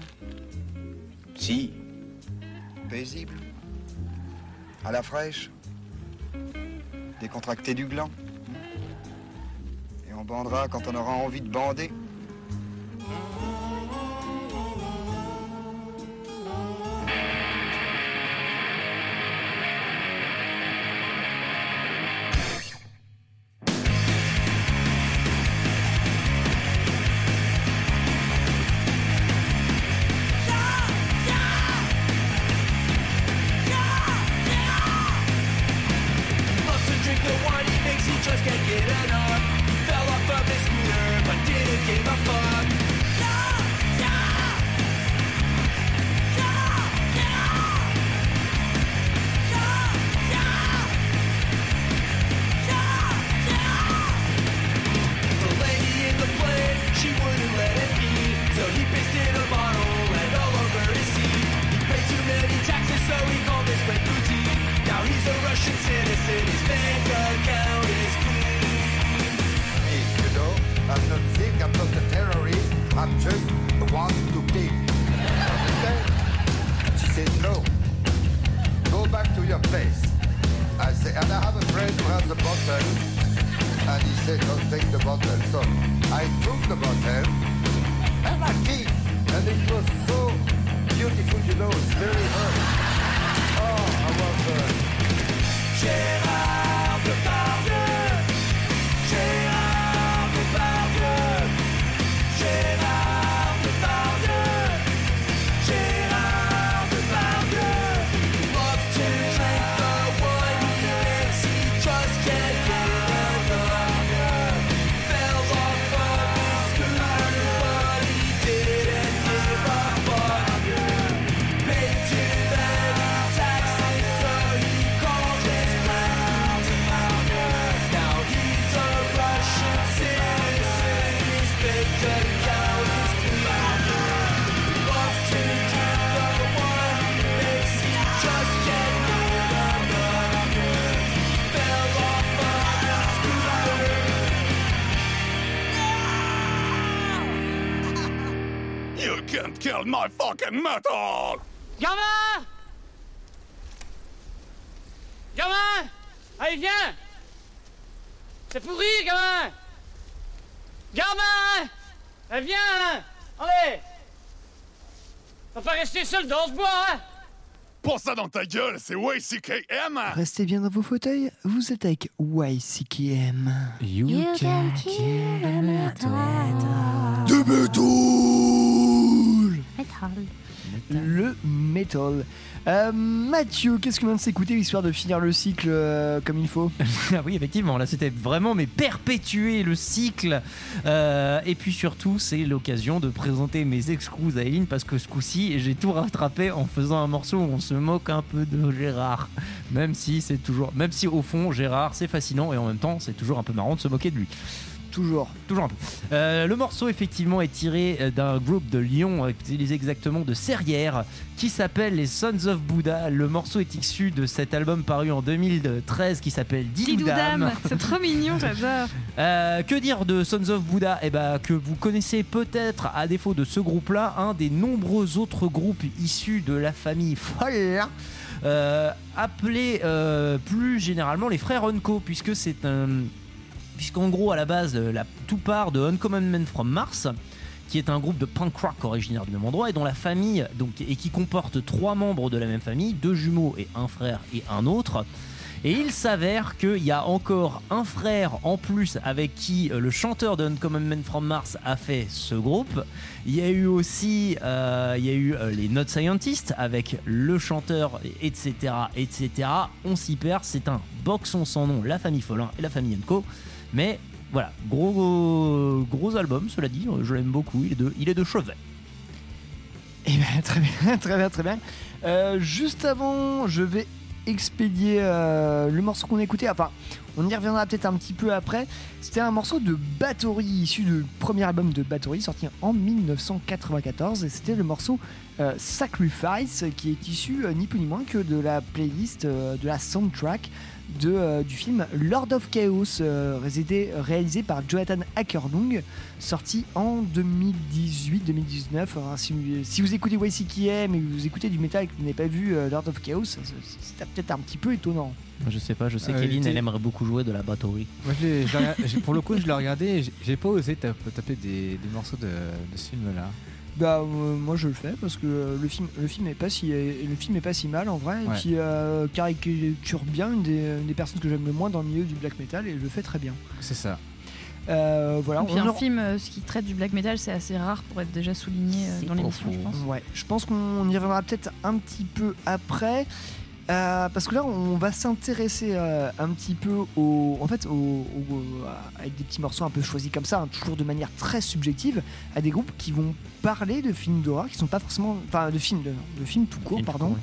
Si. Paisible À la fraîche Décontracté du gland Et on bandera quand on aura envie de bander said, don't take the bottle. So I took the bottle, and I kicked, and it was so beautiful, you know, it's very hurt. Oh, I was uh, hurt. Gérard You can't kill my fucking metal! Gamin Gamin Allez, viens! C'est pourri, gamin Gamin Allez, viens! Allez! On va pas rester seul dans ce bois, hein! Pour ça dans ta gueule, c'est YCKM! Restez bien dans vos fauteuils, vous êtes avec YCKM. You, can kill the De métal Le métal. Euh, Mathieu, qu'est-ce qu'on vient de s'écouter histoire de finir le cycle euh, comme il faut? Ah oui, effectivement, là c'était vraiment mais perpétuer le cycle. Euh, et puis surtout, c'est l'occasion de présenter mes excuses à Eileen parce que ce coup-ci, j'ai tout rattrapé en faisant un morceau où on se moque un peu de Gérard. Même si c'est toujours, même si au fond, Gérard c'est fascinant et en même temps, c'est toujours un peu marrant de se moquer de lui. Toujours. Toujours un peu. Euh, le morceau, effectivement, est tiré euh, d'un groupe de Lyon, euh, plus exactement de Serrières, qui s'appelle les Sons of Buddha. Le morceau est issu de cet album paru en 2013 qui s'appelle Didoudam. C'est trop mignon, j'adore. Euh, que dire de Sons of Buddha Eh ben, que vous connaissez peut-être, à défaut de ce groupe-là, un des nombreux autres groupes issus de la famille folle. Euh, appelés euh, plus généralement les frères Unco, puisque c'est un. Puisqu'en gros, à la base, euh, tout part de Uncommon Men from Mars, qui est un groupe de punk rock originaire du même endroit et dont la famille, donc, et qui comporte trois membres de la même famille, deux jumeaux et un frère et un autre. Et il s'avère qu'il y a encore un frère en plus avec qui euh, le chanteur de Uncommon Men from Mars a fait ce groupe. Il y a eu aussi euh, il y a eu les Not Scientists avec le chanteur, etc. etc. On s'y perd, c'est un boxon sans nom, la famille Follin et la famille Enco. Mais voilà, gros, gros album, cela dit, je l'aime beaucoup, il est de, il est de chevet. Eh bien, très bien, très bien, très bien. Euh, juste avant, je vais expédier euh, le morceau qu'on a écouté. Enfin, on y reviendra peut-être un petit peu après. C'était un morceau de Bathory, issu du premier album de Bathory, sorti en 1994. Et c'était le morceau euh, Sacrifice, qui est issu euh, ni plus ni moins que de la playlist, euh, de la soundtrack de, euh, du film Lord of Chaos, euh, réalisé, par Jonathan Akerlung, sorti en 2018-2019. Enfin, si, si vous écoutez YCKM et que vous écoutez du métal et que vous n'avez pas vu euh, Lord of Chaos, c'est peut-être un petit peu étonnant. Je sais pas, je sais Euh, qu'Eline, elle aimerait beaucoup jouer de la batterie. Moi, je pour le coup, je l'ai regardé et j'ai- pas osé tap- taper des, des morceaux de, de ce film-là. Bah euh, moi je le fais parce que euh, le film le film est pas si le film est pas si mal en vrai Ouais. et puis euh, caricature bien une des, une des personnes que j'aime le moins dans le milieu du black metal et je le fais très bien. C'est ça. Euh, voilà. Et puis on un film euh, ce qui traite du black metal, c'est assez rare pour être déjà souligné euh, dans l'émission, je pense. Ouais, je pense qu'on y reviendra peut-être un petit peu après. Euh, parce que là, on va s'intéresser euh, un petit peu au, en fait, au, au- à- avec des petits morceaux un peu choisis comme ça, hein, toujours de manière très subjective, à des groupes qui vont parler de films d'horreur, qui sont pas forcément, enfin, de films, de, de films tout court, pardon,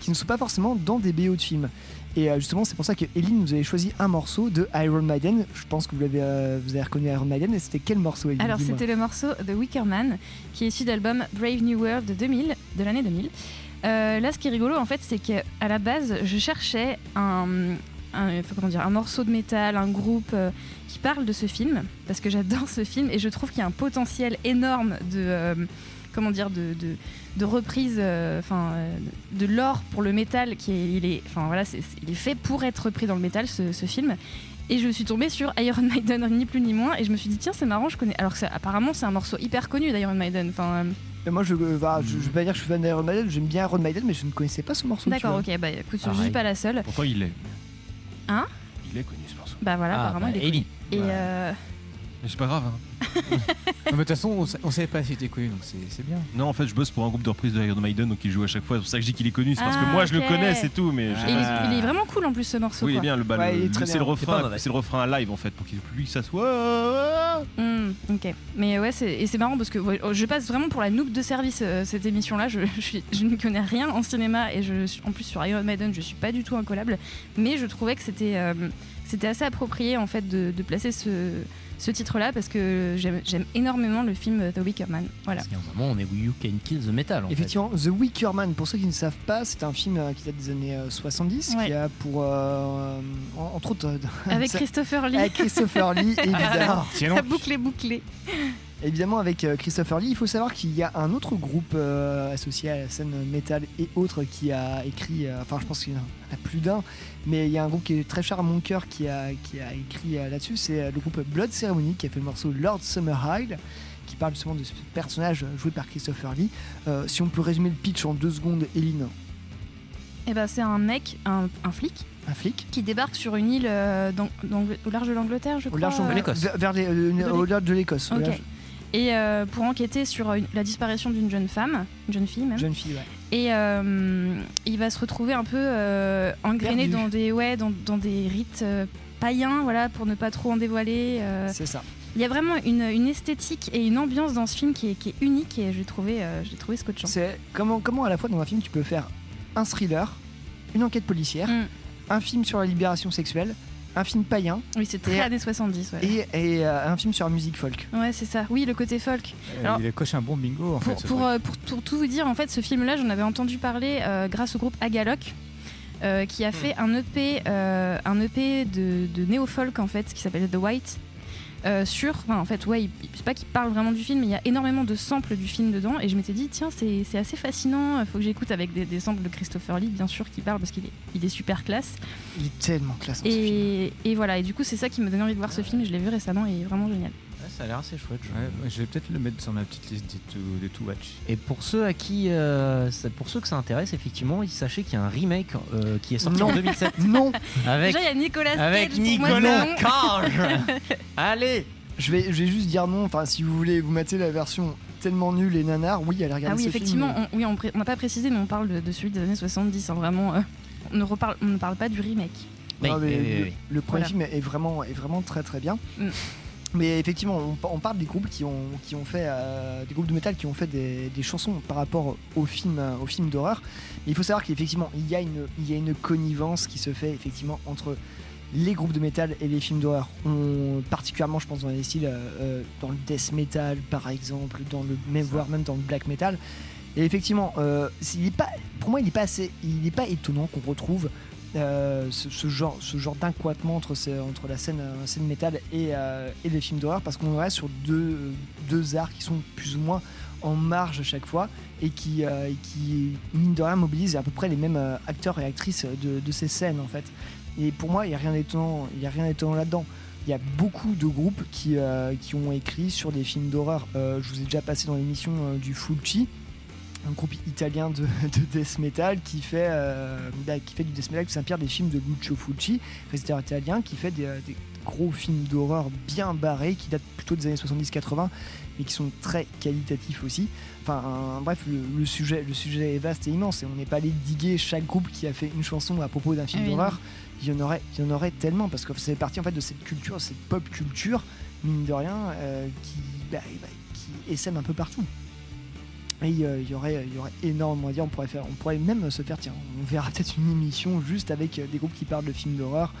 qui ne sont pas forcément dans des BO de films. Et euh, justement, c'est pour ça que Eline nous avait choisi un morceau de Iron Maiden. Je pense que vous l'avez, euh, vous avez reconnu Iron Maiden. Et c'était quel morceau Eline Alors c'était le morceau The Wicker Man qui est issu d'album Brave New World de 2000, de l'année 2000. Euh, là, ce qui est rigolo, en fait, c'est qu'à la base, je cherchais un, morceau de métal, un groupe euh, qui parle de ce film, parce que j'adore ce film et je trouve qu'il y a un potentiel énorme de, euh, comment dire, de, reprise, de l'or pour le métal, qui est, il est, fait pour être repris dans le métal, ce, film. Et je suis tombée sur Iron Maiden, ni plus ni moins, et je me suis dit, tiens, c'est marrant, je connais. Alors apparemment, c'est un morceau hyper connu d'Iron Maiden. Enfin, Et moi, je, euh, bah, je, je vais pas dire que je suis fan d'Iron Maiden, j'aime bien Iron Maiden, mais je ne connaissais pas ce morceau. tu D'accord, vois. ok, bah écoute, je Pareil. suis pas la seule. Pourtant, il l'est. Hein? Il est connu ce morceau. Bah voilà, Ah, apparemment bah, il est Ellie. connu. Et Ouais. euh, Mais c'est pas grave. hein. Mais de toute façon, on, sa- on savait pas s'il était connu, donc c'est c'est bien. Non, en fait, je bosse pour un groupe de reprise de Iron Maiden, donc il joue à chaque fois. C'est pour ça que je dis qu'il est connu. C'est parce que Ah, moi, je ok. le connais, c'est tout. Mais et j'ai il, pas- est, il est vraiment cool en plus ce morceau. Oui, il est quoi. bien. Le, bah, Ouais, le- il est très c'est le bien. C'est pas refrain. mauvais. C'est le refrain live en fait, pour qu'il lui ça soit. Hmm, ok. Mais ouais, c'est, et c'est marrant parce que ouais, je passe vraiment pour la noob de service euh, cette émission-là. Je, je, suis, je ne connais rien en cinéma et je, suis- en plus sur Iron Maiden, je suis pas du tout incollable. Mais je trouvais que c'était, euh, c'était assez approprié en fait de, de placer ce, ce titre-là parce que j'aime, énormément le film euh, The Wicker Man. Voilà. Parce qu'à un moment, on est You Can Kill the Metal. En Effectivement, The Wicker Man, pour ceux qui ne savent pas, c'est un film euh, qui date des années euh, 70, Ouais. qui a pour, euh, en- entre autres, euh, Avec ça- Christopher Lee. avec Christopher Lee, évidemment. La boucle est bouclée. Évidemment, avec euh, Christopher Lee, il faut savoir qu'il y a un autre groupe euh, associé à la scène métal et autres qui a écrit, euh, enfin, je pense qu'il y en a plus d'un, mais il y a un groupe qui est très cher à mon cœur qui a, qui a écrit euh, là-dessus, c'est le groupe Blood Ceremony qui a fait le morceau Lord Summerhide qui parle justement de ce personnage joué par Christopher Lee. Euh, si on peut résumer le pitch en deux secondes, Eline, Et ben c'est un mec, un, un flic, un flic. Qui débarque sur une île euh, dans- dans- au large de l'Angleterre, je au crois. large euh, vers, vers les- euh, de au large de l'Écosse. au Et euh, pour enquêter sur une- la disparition d'une jeune femme, une jeune fille même. Jeune fille, ouais. Et euh, il va se retrouver un peu euh, engrainé Perdu. dans des, ouais, dans, dans des rites euh, païens, voilà, pour ne pas trop en dévoiler. euh. C'est ça. Il y a vraiment une, une esthétique et une ambiance dans ce film qui est, qui est unique et j'ai trouvé, euh, j'ai trouvé scotchant. C'est comment, comment à la fois dans un film tu peux faire un thriller, une enquête policière, Mm. un film sur la libération sexuelle, un film païen. Oui, c'est très et- années 70. Ouais, Et, et, euh, un film sur la musique folk. ouais c'est ça. Oui, le côté folk. Euh, Alors, il a coché un bon bingo en pour, fait. pour, euh, pour tout, tout vous dire, en fait, ce film-là, j'en avais entendu parler euh, grâce au groupe Agaloc. euh, qui a fait un EP, euh, un EP de, de néo-folk en fait, qui s'appelle The White. Euh, sur, enfin, en fait, ouais, c'est pas qu'il parle vraiment du film, mais il y a énormément de samples du film dedans. Et je m'étais dit, tiens, c'est assez fascinant. Il faut que j'écoute avec des, des samples de Christopher Lee, bien sûr, qui parle parce qu'il est, il est super classe. Il est tellement classe dans ce film. Et, et voilà, et du coup, c'est ça qui m'a donné envie de voir ce film. Je l'ai vu récemment et il est vraiment génial. Ça a l'air assez chouette. je Ouais, ouais, je vais peut-être le mettre sur ma petite liste des to, des to watch. Et pour ceux à qui, euh, ça- pour ceux que ça intéresse, effectivement, sachez qu'il y a un remake euh, qui est sorti Non. en 2007 Non, avec Déjà, il y a Nicolas avec Cage, Nicolas. Cage. Allez. je vais, je vais juste dire non. Enfin, si vous voulez vous mettez la version tellement nulle et nanar, oui, allez regarder Ah oui, ce effectivement, film. on, oui, on n'a pas précisé, mais on parle de, de celui des années 70. hein, vraiment, euh, on, ne reparle, on ne parle pas du remake. Oui, Non, mais oui, oui, le, premier Voilà. film est vraiment, est vraiment très très bien. Mm. Mais effectivement, on, pa- on parle des groupes qui ont, qui ont fait euh, des groupes de métal qui ont fait des, des chansons par rapport au film, au film d'horreur. Mais il faut savoir qu'effectivement, il y a une, il y a une connivence qui se fait effectivement entre les groupes de métal et les films d'horreur. Particulièrement, je pense dans les styles, euh, euh, dans le death metal par exemple, dans le même voire même dans le black metal. Et effectivement, il est pas, pour moi, il n'est pas assez, il n'est pas étonnant qu'on retrouve euh, ce, genre, ce genre entre, entre la scène, euh, scène métal et, euh, et les films d'horreur, parce qu'on reste sur deux, deux arts qui sont plus ou moins en marge à chaque fois et qui, qui mine de rien, mobilisent à peu près les mêmes acteurs et actrices de, ces scènes en fait. Et pour moi, il n'y a rien d'étonnant, là-dedans. Il y a beaucoup de groupes qui, qui ont écrit sur des films d'horreur. Je vous ai déjà passé dans l'émission du Fulci, un groupe italien de, de death metal qui fait, euh, bah, qui fait du death metal qui s'inspire des films de Lucio Fulci, réalisateur italien, qui fait des, euh, des gros films d'horreur bien barrés, qui datent plutôt des années 70-80, mais qui sont très qualitatifs aussi. Enfin, un- bref, le, le sujet, le sujet est vaste et immense, et on n'est pas allé diguer chaque groupe qui a fait une chanson à propos d'un film Ah oui, d'horreur. Il y en aurait, il y en aurait tellement parce que c'est parti en fait de cette culture, cette pop culture mine de rien, euh, qui, bah, bah, qui essaime un peu partout. Et euh, il y aurait, il y aurait énormément à dire. On pourrait faire, on pourrait même se faire, tiens, on verra peut-être une émission juste avec euh, des groupes qui parlent de films d'horreur.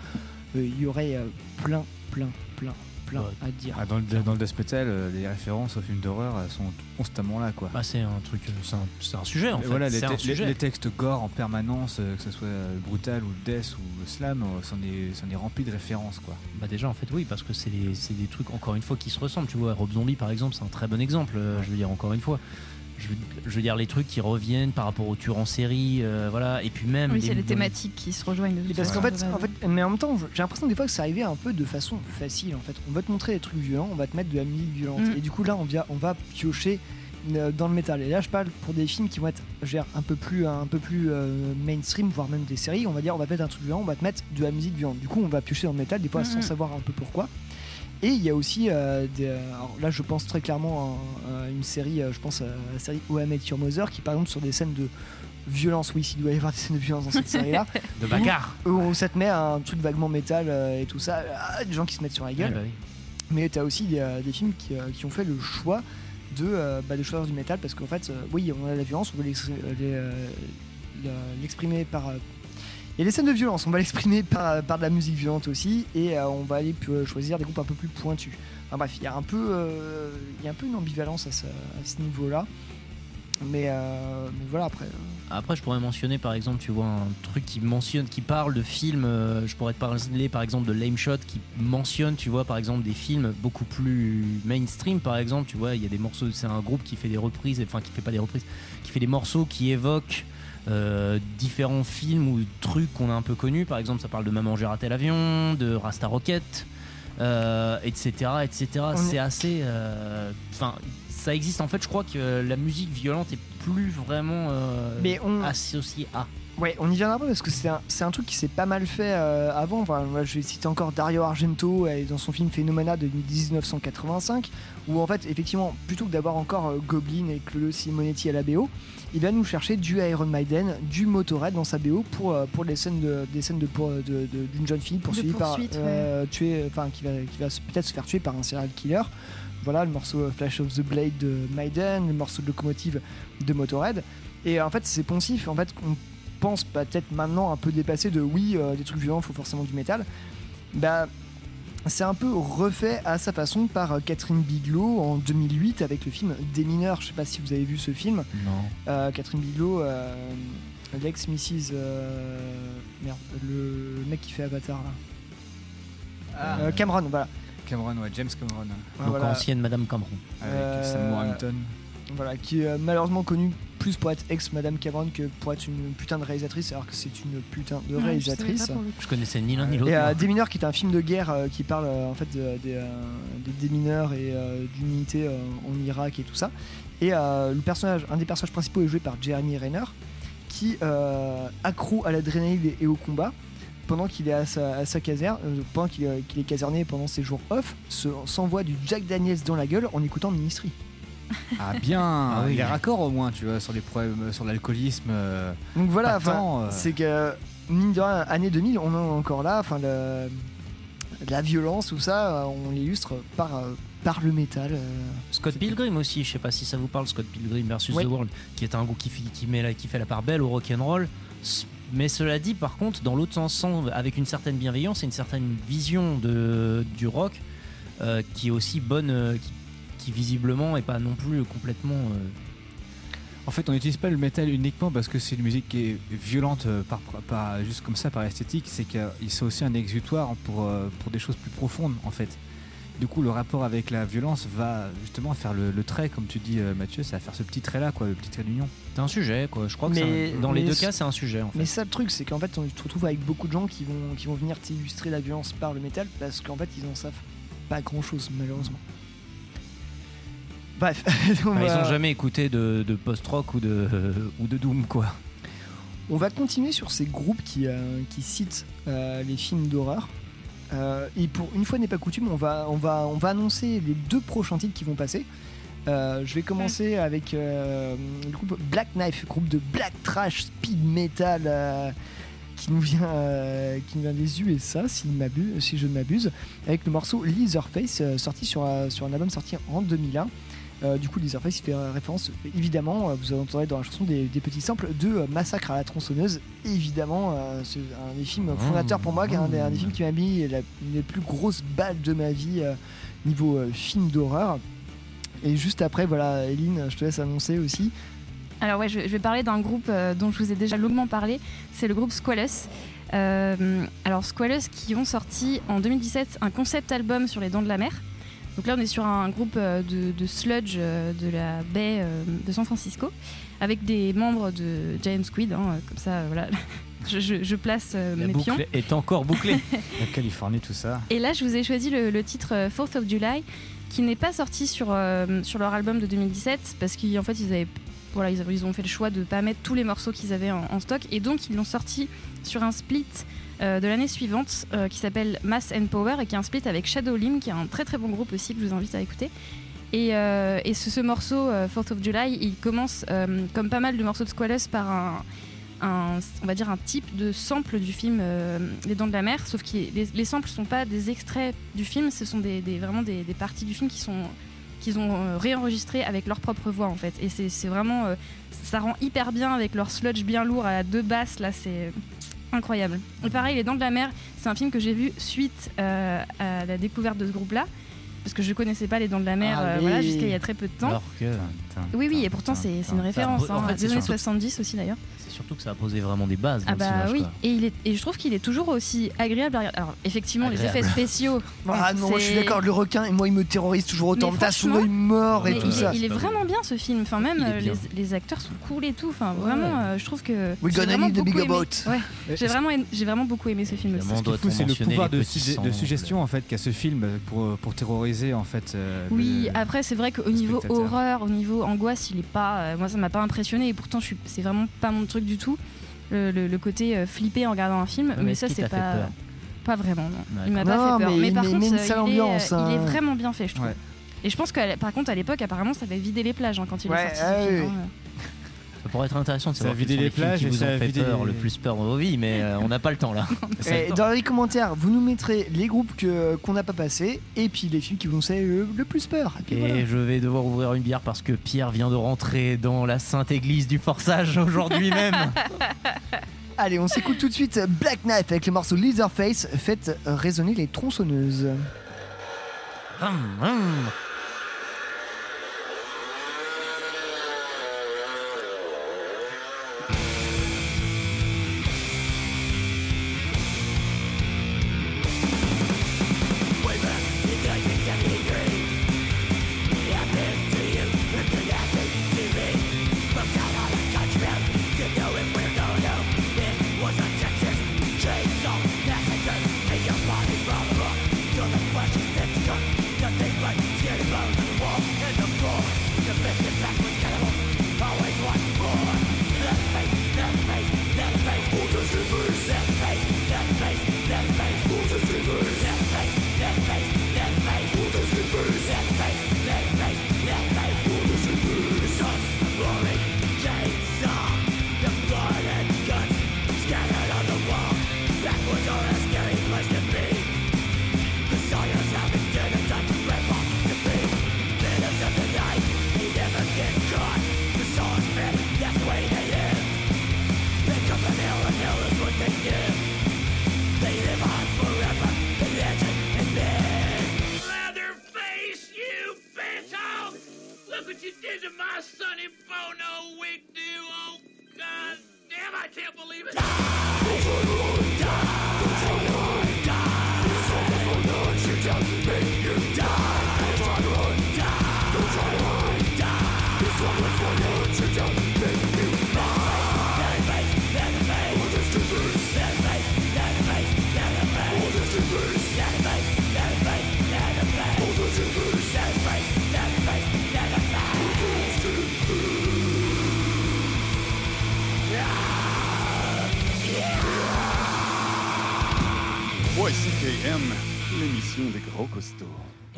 Euh, Il y aurait euh, plein, plein, plein, plein à dire. Ah, dans, le, dans le Death Metal, les références aux films d'horreur sont constamment là quoi. Bah, c'est un truc, c'est un, c'est un sujet en Et fait. voilà, les, c'est un te- les- sujet. les textes gore en permanence, que ce soit brutal ou le death ou le slam, c'en est, c'en est rempli de références quoi. Bah déjà en fait oui parce que c'est des, c'est des trucs encore une fois qui se ressemblent tu vois Rob Zombie par exemple c'est un très bon exemple je veux dire encore une fois je veux, je veux dire les trucs qui reviennent par rapport aux tueurs en série euh, voilà et puis même Oui, c'est les thématiques qui se rejoignent. de parce qu'en façon. fait, en fait, mais en même temps, j'ai l'impression des fois que ça arrivait un peu de façon facile. En fait, on va te montrer des trucs violents, on va te mettre de la musique violente, Mm. et du coup là, on vient, on va piocher euh, dans le métal. Et là, je parle pour des films qui vont être, dire, un peu plus, un peu plus euh, mainstream, voire même des séries. On va dire, on va te mettre un truc violent, on va te mettre de la musique violente. Du coup, on va piocher dans le métal des fois sans Mhm. savoir un peu pourquoi. Et il y a aussi euh, des, alors là, je pense très clairement à, à une série, euh, je pense à la série Met Your Mother, qui par exemple sur des scènes de violence, oui, s'il doit y avoir des scènes de violence dans cette série-là, de bagarre où, où ça te met un truc vaguement métal euh, et tout ça, ah, des gens qui se mettent sur la gueule. Ouais, bah oui. Mais tu as aussi des, des films qui, qui ont fait le choix de, euh, bah, de choisir du métal parce qu'en fait, euh, oui, on a la violence, on veut l'exprimer par. Euh, il y a des scènes de violence, on va l'exprimer par, de la musique violente aussi et euh, on va aller pu- choisir des groupes un peu plus pointus. Enfin bref, il y a un peu, euh, y a un peu une ambivalence à ce, ce niveau-là. Mais, euh, mais voilà, après. euh, Après, je pourrais mentionner par exemple, tu vois, un truc qui mentionne, qui parle de films. euh, je pourrais te parler par exemple de Lame Shot qui mentionne, tu vois, par exemple des films beaucoup plus mainstream. Par exemple, tu vois, il y a des morceaux. C'est un groupe qui fait des reprises, enfin qui fait pas des reprises, qui fait des morceaux qui évoquent. Euh, différents films ou trucs qu'on a un peu connus. Par exemple ça parle de Maman j'ai raté l'avion de Rasta Rocket euh, etc etc On c'est est- assez euh, enfin ça existe en fait je crois que la musique violente est plus vraiment euh, Mais on- associée à Ouais, on y viendra pas parce que c'est un, c'est un truc qui s'est pas mal fait euh, avant. Enfin, moi, je vais citer encore Dario Argento euh, dans son film Phenomena de 1985, où en fait, effectivement, plutôt que d'avoir encore euh, Goblin et Claudio Simonetti à la BO, il va nous chercher du Iron Maiden, du Motorhead dans sa BO pour, euh, pour les scènes de, des scènes de, pour- de- de- d'une jeune fille poursuivie par tuer, enfin qui va, qui va se- peut-être se faire tuer par un serial killer. Voilà le morceau euh, Flash of the Blade de Maiden, le morceau de Locomotive de Motorhead. Et en fait, c'est poncif. En fait, on pense peut-être maintenant un peu dépassé de oui, euh, des trucs violents, il faut forcément du métal. Bah, c'est un peu refait à sa façon par euh, Catherine Bigelow en 2008 avec le film Des mineurs. Je sais pas si vous avez vu ce film. non Euh, Catherine Bigelow, euh, l'ex Mrs. euh, merde, le mec qui fait Avatar là. Ah. Euh, Cameron, voilà. Cameron, ouais, James Cameron. Ah, donc voilà. ancienne Madame Cameron Avec Euh, Sam Warrington. Voilà, qui est malheureusement connue plus pour être ex Madame Cameron que pour être une putain de réalisatrice, alors que c'est une putain de réalisatrice. je connaissais ni l'un ni l'autre Et euh. Des mineurs qui est un film de guerre euh, qui parle euh, en fait de- des, des démineurs et euh, d'unité euh, en Irak et tout ça. Et euh, le personnage, un des personnages principaux est joué par Jeremy Renner qui euh, accro à l'adrénaline et au combat pendant qu'il est à sa, à sa caserne, euh, pendant qu'il euh, est caserné pendant ses jours off, se- s'envoie du Jack Daniels dans la gueule en écoutant Ministry. Ah bien, Ah oui. il est raccord au moins, tu vois, sur les problèmes, euh, sur l'alcoolisme. euh, Donc voilà, euh. c'est que mine de rien, année 2000, on est encore là, enfin le- la violence, tout ça, on l'illustre par, par le métal. Scott Pilgrim aussi, je sais pas si ça vous parle, Scott Pilgrim versus. The World, qui est un groupe qui fait, qui, met la, qui fait la part belle au rock'n'roll. Mais cela dit, par contre, dans l'autre sens, avec une certaine bienveillance et une certaine vision de, du rock, euh, qui est aussi bonne, euh, qui, visiblement est pas non plus complètement. euh, En fait, on n'utilise pas le métal uniquement parce que c'est une musique qui est violente par, par- juste comme ça, par esthétique. C'est qu'il c'est aussi un exutoire pour, pour des choses plus profondes, en fait. Du coup, le rapport avec la violence va justement faire le, le trait, comme tu dis, euh, Mathieu, ça va faire ce petit trait-là, quoi, le petit trait d'union. C'est un sujet, quoi. Je crois que Mais- c'est un- dans les deux cas, c'est un sujet, en fait. Mais ça, le truc, c'est qu'en fait, on se retrouve avec beaucoup de gens qui vont, qui vont venir t'illustrer la violence par le métal parce qu'en fait, ils en savent pas grand chose, malheureusement. Bref, on, Bah, ils va, ont jamais écouté de, de post-rock ou de, ou de doom, quoi. on va continuer sur ces groupes qui, euh, qui citent euh, les films d'horreur. Euh, et pour une fois n'est pas coutume, on va, on, va, on va annoncer les deux prochains titres qui vont passer. Euh, je vais commencer avec euh, le groupe Black Knife, groupe de black trash speed metal qui nous vient, qui nous vient des USA, si, je ne m'abuse, avec le morceau Leatherface, sorti sur, sur un album sorti en 2001. Euh, du coup, Leatherface fait euh, référence, évidemment, euh, vous entendrez dans la chanson des, des petits samples de Massacre à la tronçonneuse. Évidemment, euh, c'est un des films fondateurs pour moi, qui est un des, un des films qui m'a mis la, une des plus grosses balles de ma vie euh, niveau euh, film d'horreur. Et juste après, voilà, Eline, je te laisse annoncer aussi. Alors ouais, je, je vais parler d'un groupe euh, dont je vous ai déjà longuement parlé. C'est le groupe Squalus. Euh, alors Squalus qui ont sorti en 2017 un concept album sur les dents de la mer. Donc là on est sur un groupe euh, de, de sludge euh, de la baie euh, de San Francisco avec des membres de Giant Squid. hein, comme ça, voilà, je, je- je place euh, La mes pions. boucle est encore bouclée. La Californie, tout ça. Et là, je vous ai choisi le, le titre euh, 4th of July, qui n'est pas sorti sur, euh, sur leur album de 2017, parce qu'en fait, ils, avaient, voilà, ils, ont fait le choix de ne pas mettre tous les morceaux qu'ils avaient en, en stock, et donc ils l'ont sorti sur un split euh, de l'année suivante, euh, qui s'appelle Mass and Power, et qui est un split avec Shadow Lim, qui est un très très bon groupe aussi, que je vous invite à écouter. Et, euh, et ce, ce morceau, euh, 4th of July, il commence, comme pas mal de morceaux de Squalus, par un, on va dire un type de sample du film Les Dents de la Mer, sauf que les, les samples sont pas des extraits du film, ce sont des, vraiment des, parties du film qui sont qu'ils ont réenregistrées avec leur propre voix en fait. Et c'est vraiment, ça rend hyper bien avec leur sludge bien lourd à deux basses là, c'est incroyable. Et pareil, Les Dents de la Mer, c'est un film que j'ai vu suite euh, à la découverte de ce groupe-là. Parce que je connaissais pas les Dents de la Mer, euh, Allez. voilà, jusqu'à il y a très peu de temps. Alors que. oui, oui, et pourtant c'est une référence. En hein, fait, des années surtout- 70 aussi d'ailleurs. Surtout que ça a posé vraiment des bases dans Ah le bah cinéma, oui, quoi. et, il est, et je trouve qu'il est toujours aussi agréable à. Alors effectivement, les effets spéciaux. Ah non, moi, je suis d'accord, le requin, et moi, il me terrorise toujours autant. T'as franchement, œil mort et tout il, ça. Est, il est vraiment bien ce film. Enfin même euh, les, les acteurs sont cool et tout. Enfin vraiment, euh, je trouve que We gonna need the big aimé. boat. Ouais. J'ai vraiment, j'ai vraiment beaucoup aimé ce film aussi. Ce qui est fou, c'est le pouvoir de, suggestion en fait qu'a ce film pour, pour terroriser en fait. euh, Oui, le- après c'est vrai qu'au niveau horreur, au niveau angoisse, il est pas. euh, moi, ça m'a pas impressionné et pourtant, je suis, c'est vraiment pas mon truc du tout. Le, le- le côté euh, flipper en regardant un film, mais ça c'est pas. Pas vraiment, non. Il m'a pas fait peur. mais par contre, euh, il, est, ambiance, il est hein. vraiment bien fait, je trouve. Ouais. Et je pense que par contre, à l'époque, apparemment, ça avait vidé les plages hein, quand il Ouais, est sorti. ah ce film, oui. hein. Ça pourrait être intéressant de Ça a savoir les plages qui vous ont fait peur les- le plus peur dans vos vies, mais euh, on n'a pas le temps là. Et dans les commentaires, vous nous mettrez les groupes que- qu'on n'a pas passés et puis les films qui vous ont fait le, le plus peur. Et puis Et voilà. je vais devoir ouvrir une bière parce que Pierre vient de rentrer dans la sainte église du forçage aujourd'hui même. Allez, on s'écoute tout de suite Black Knife avec le morceau Leatherface. Faites résonner les tronçonneuses. Hum, hum.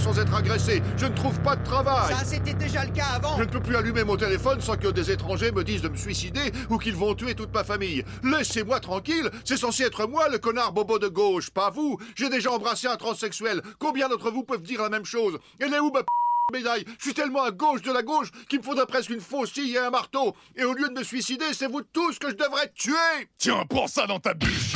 Sans être agressé, je ne trouve pas de travail. Ça, c'était déjà le cas avant. Je ne peux plus allumer mon téléphone sans que des étrangers me disent de me suicider ou qu'ils vont tuer toute ma famille. Laissez-moi tranquille, c'est censé être moi le connard bobo de gauche, pas vous. J'ai déjà embrassé un transsexuel. Combien d'entre vous peuvent dire la même chose? Elle est où ma p- médaille? Je suis tellement à gauche de la gauche qu'il me faudrait presque une faucille et un marteau. Et au lieu de me suicider, c'est vous tous que je devrais tuer Tiens, prends ça dans ta bûche.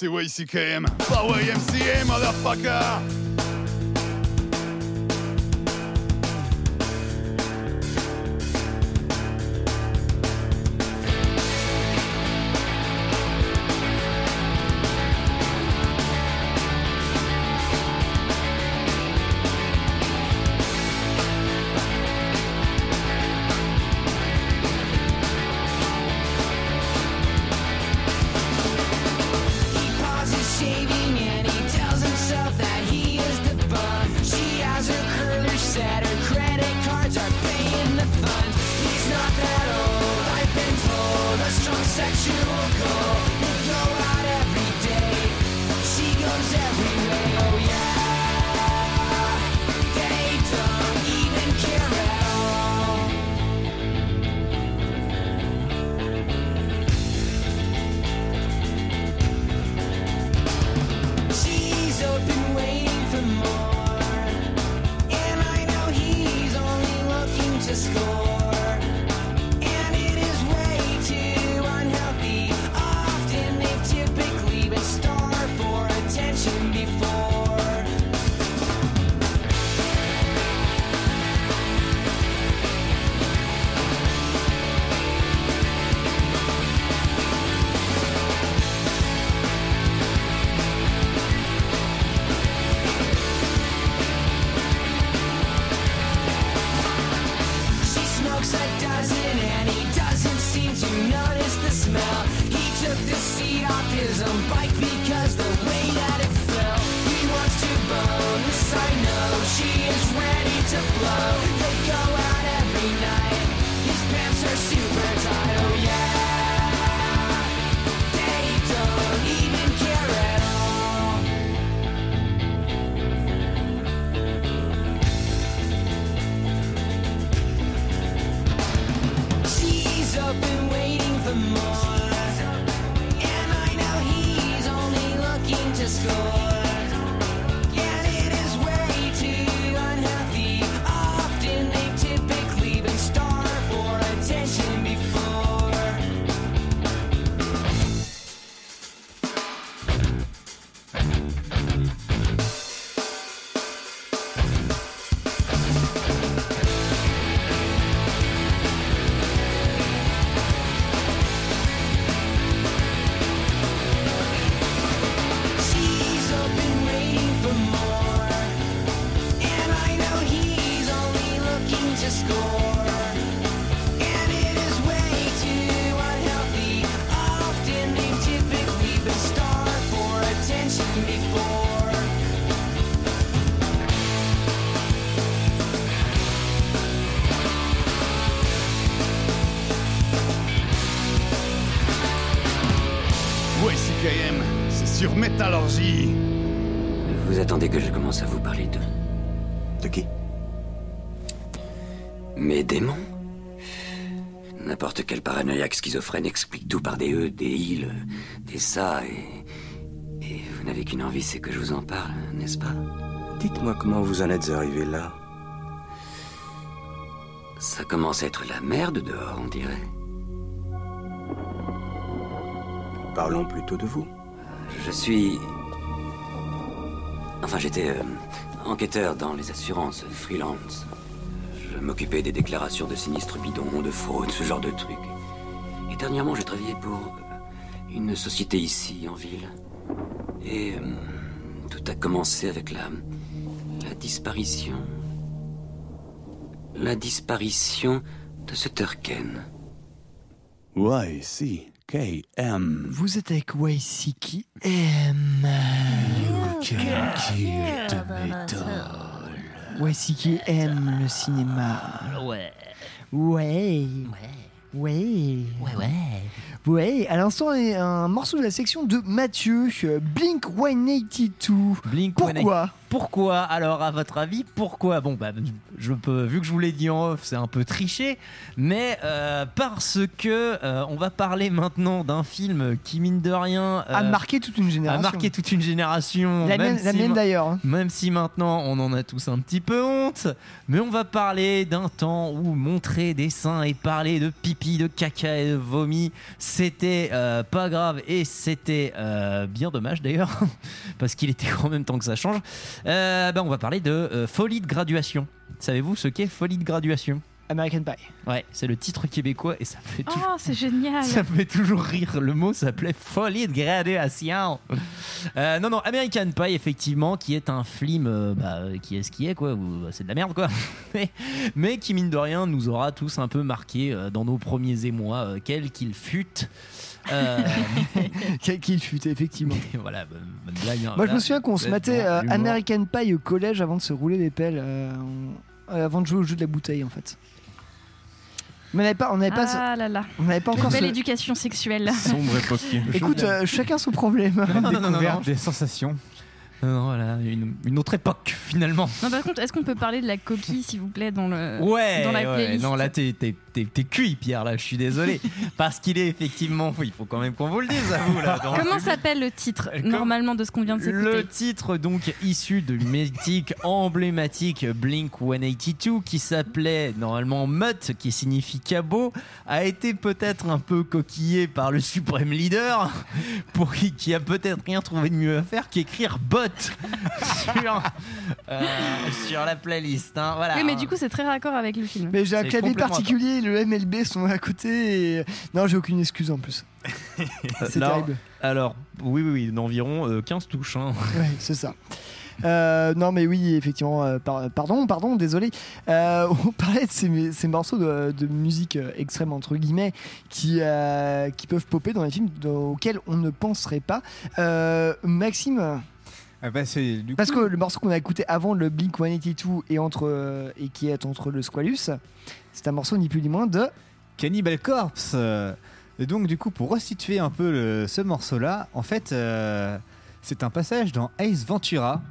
C'est YCKM. Pas YMCA, motherfucker! Paranoïaque schizophrène explique tout par des E, des il, euh, des ça, et. Et vous n'avez qu'une envie, c'est que je vous en parle, n'est-ce pas? Dites-moi comment vous en êtes arrivé là. Ça commence à être la merde dehors, on dirait. Parlons plutôt de vous. Je suis. Enfin, j'étais euh, enquêteur dans les assurances, freelance. Je m'occupais des déclarations de sinistres bidons, de fraude, ce genre de trucs. Dernièrement, j'ai travaillé pour euh, une société ici, en ville. Et euh, tout a commencé avec la. la disparition. La disparition de ce Turken. YCKM. Vous êtes avec YC qui aime. YC qui aime le cinéma. Ouais. Ouais. Ouais. Ouais, ouais. Ouais, à l'instant, un morceau de la section de Mathieu, euh, Blink 182. Blink Pourquoi? Pourquoi Alors, à votre avis, pourquoi Bon, bah, je peux, vu que je vous l'ai dit en off, c'est un peu triché, mais euh, parce que euh, on va parler maintenant d'un film qui, mine de rien, A euh, marqué toute une génération. a marqué toute une génération. La même mienne, si d'ailleurs. hein. Même si maintenant on en a tous un petit peu honte, mais on va parler d'un temps où montrer des seins et parler de pipi, de caca et de vomi, c'était pas grave et c'était bien dommage d'ailleurs, parce qu'il était quand même temps que ça change. Euh, ben, on va parler de euh, folie de graduation. Savez-vous ce qu'est folie de graduation? American Pie. Ouais, c'est le titre québécois et ça me fait toujours Oh, c'est génial. ça me fait toujours rire. Le mot s'appelait folie de graduation. Euh, non, non, American Pie, effectivement, qui est un film euh, bah, qui est ce qui est, quoi. bah, c'est de la merde, quoi. mais, mais qui, mine de rien, nous aura tous un peu marqué euh, dans nos premiers émois, euh, quel qu'il fût. Euh, Quel qu'il fut, effectivement. voilà, bonne, bonne blague. hein, Moi, je me souviens qu'on se matait euh. American Pie au collège avant de se rouler des pelles, euh, euh, avant de jouer au jeu de la bouteille, en fait. Mais on n'avait pas, on n'avait pas, Ah là là. on n'avait pas encore Belle ce- éducation sexuelle. Sombre époque. Écoute, euh, chacun son problème. non, non, non, non. des sensations. Non, voilà, une, une autre époque, finalement. Non, par contre, est-ce qu'on peut parler de la coquille, s'il vous plaît, dans le Ouais, dans la ouais, playlist non là t'es, t'es, cuit Pierre là, je suis désolé parce qu'il est effectivement, il faut quand même qu'on vous le dise à vous là. Comment s'appelle le titre normalement de ce qu'on vient de s'écouter Le titre donc issu de mythique emblématique Blink 182 qui s'appelait normalement Mutt qui signifie cabot a été peut-être un peu coquillé par le suprême leader pour qui, qui a peut-être rien trouvé de mieux à faire qu'écrire bot sur, euh, sur la playlist. hein, voilà. Oui, mais du coup, c'est très raccord avec le film. Mais j'ai un clavier particulier, le MLB sont à côté. Et... Non, j'ai aucune excuse en plus. C'est Alors- terrible. Alors, oui, oui, oui, d'environ euh, 15 touches. hein. Ouais, c'est ça. Euh, non mais oui effectivement euh, par- pardon pardon désolé Euh, on parlait de ces, ces morceaux de, de musique euh, extrême entre guillemets qui, euh, qui peuvent popper dans les films auxquels on ne penserait pas Euh, Maxime Ah bah, du parce coup- que le morceau qu'on a écouté avant le Blink 182 et, entre, euh, et qui est entre le Squalus c'est un morceau ni plus ni moins de Cannibal Corpse. Et donc, du coup, pour resituer un peu le- ce morceau-là, en fait, euh, c'est un passage dans Ace Ventura.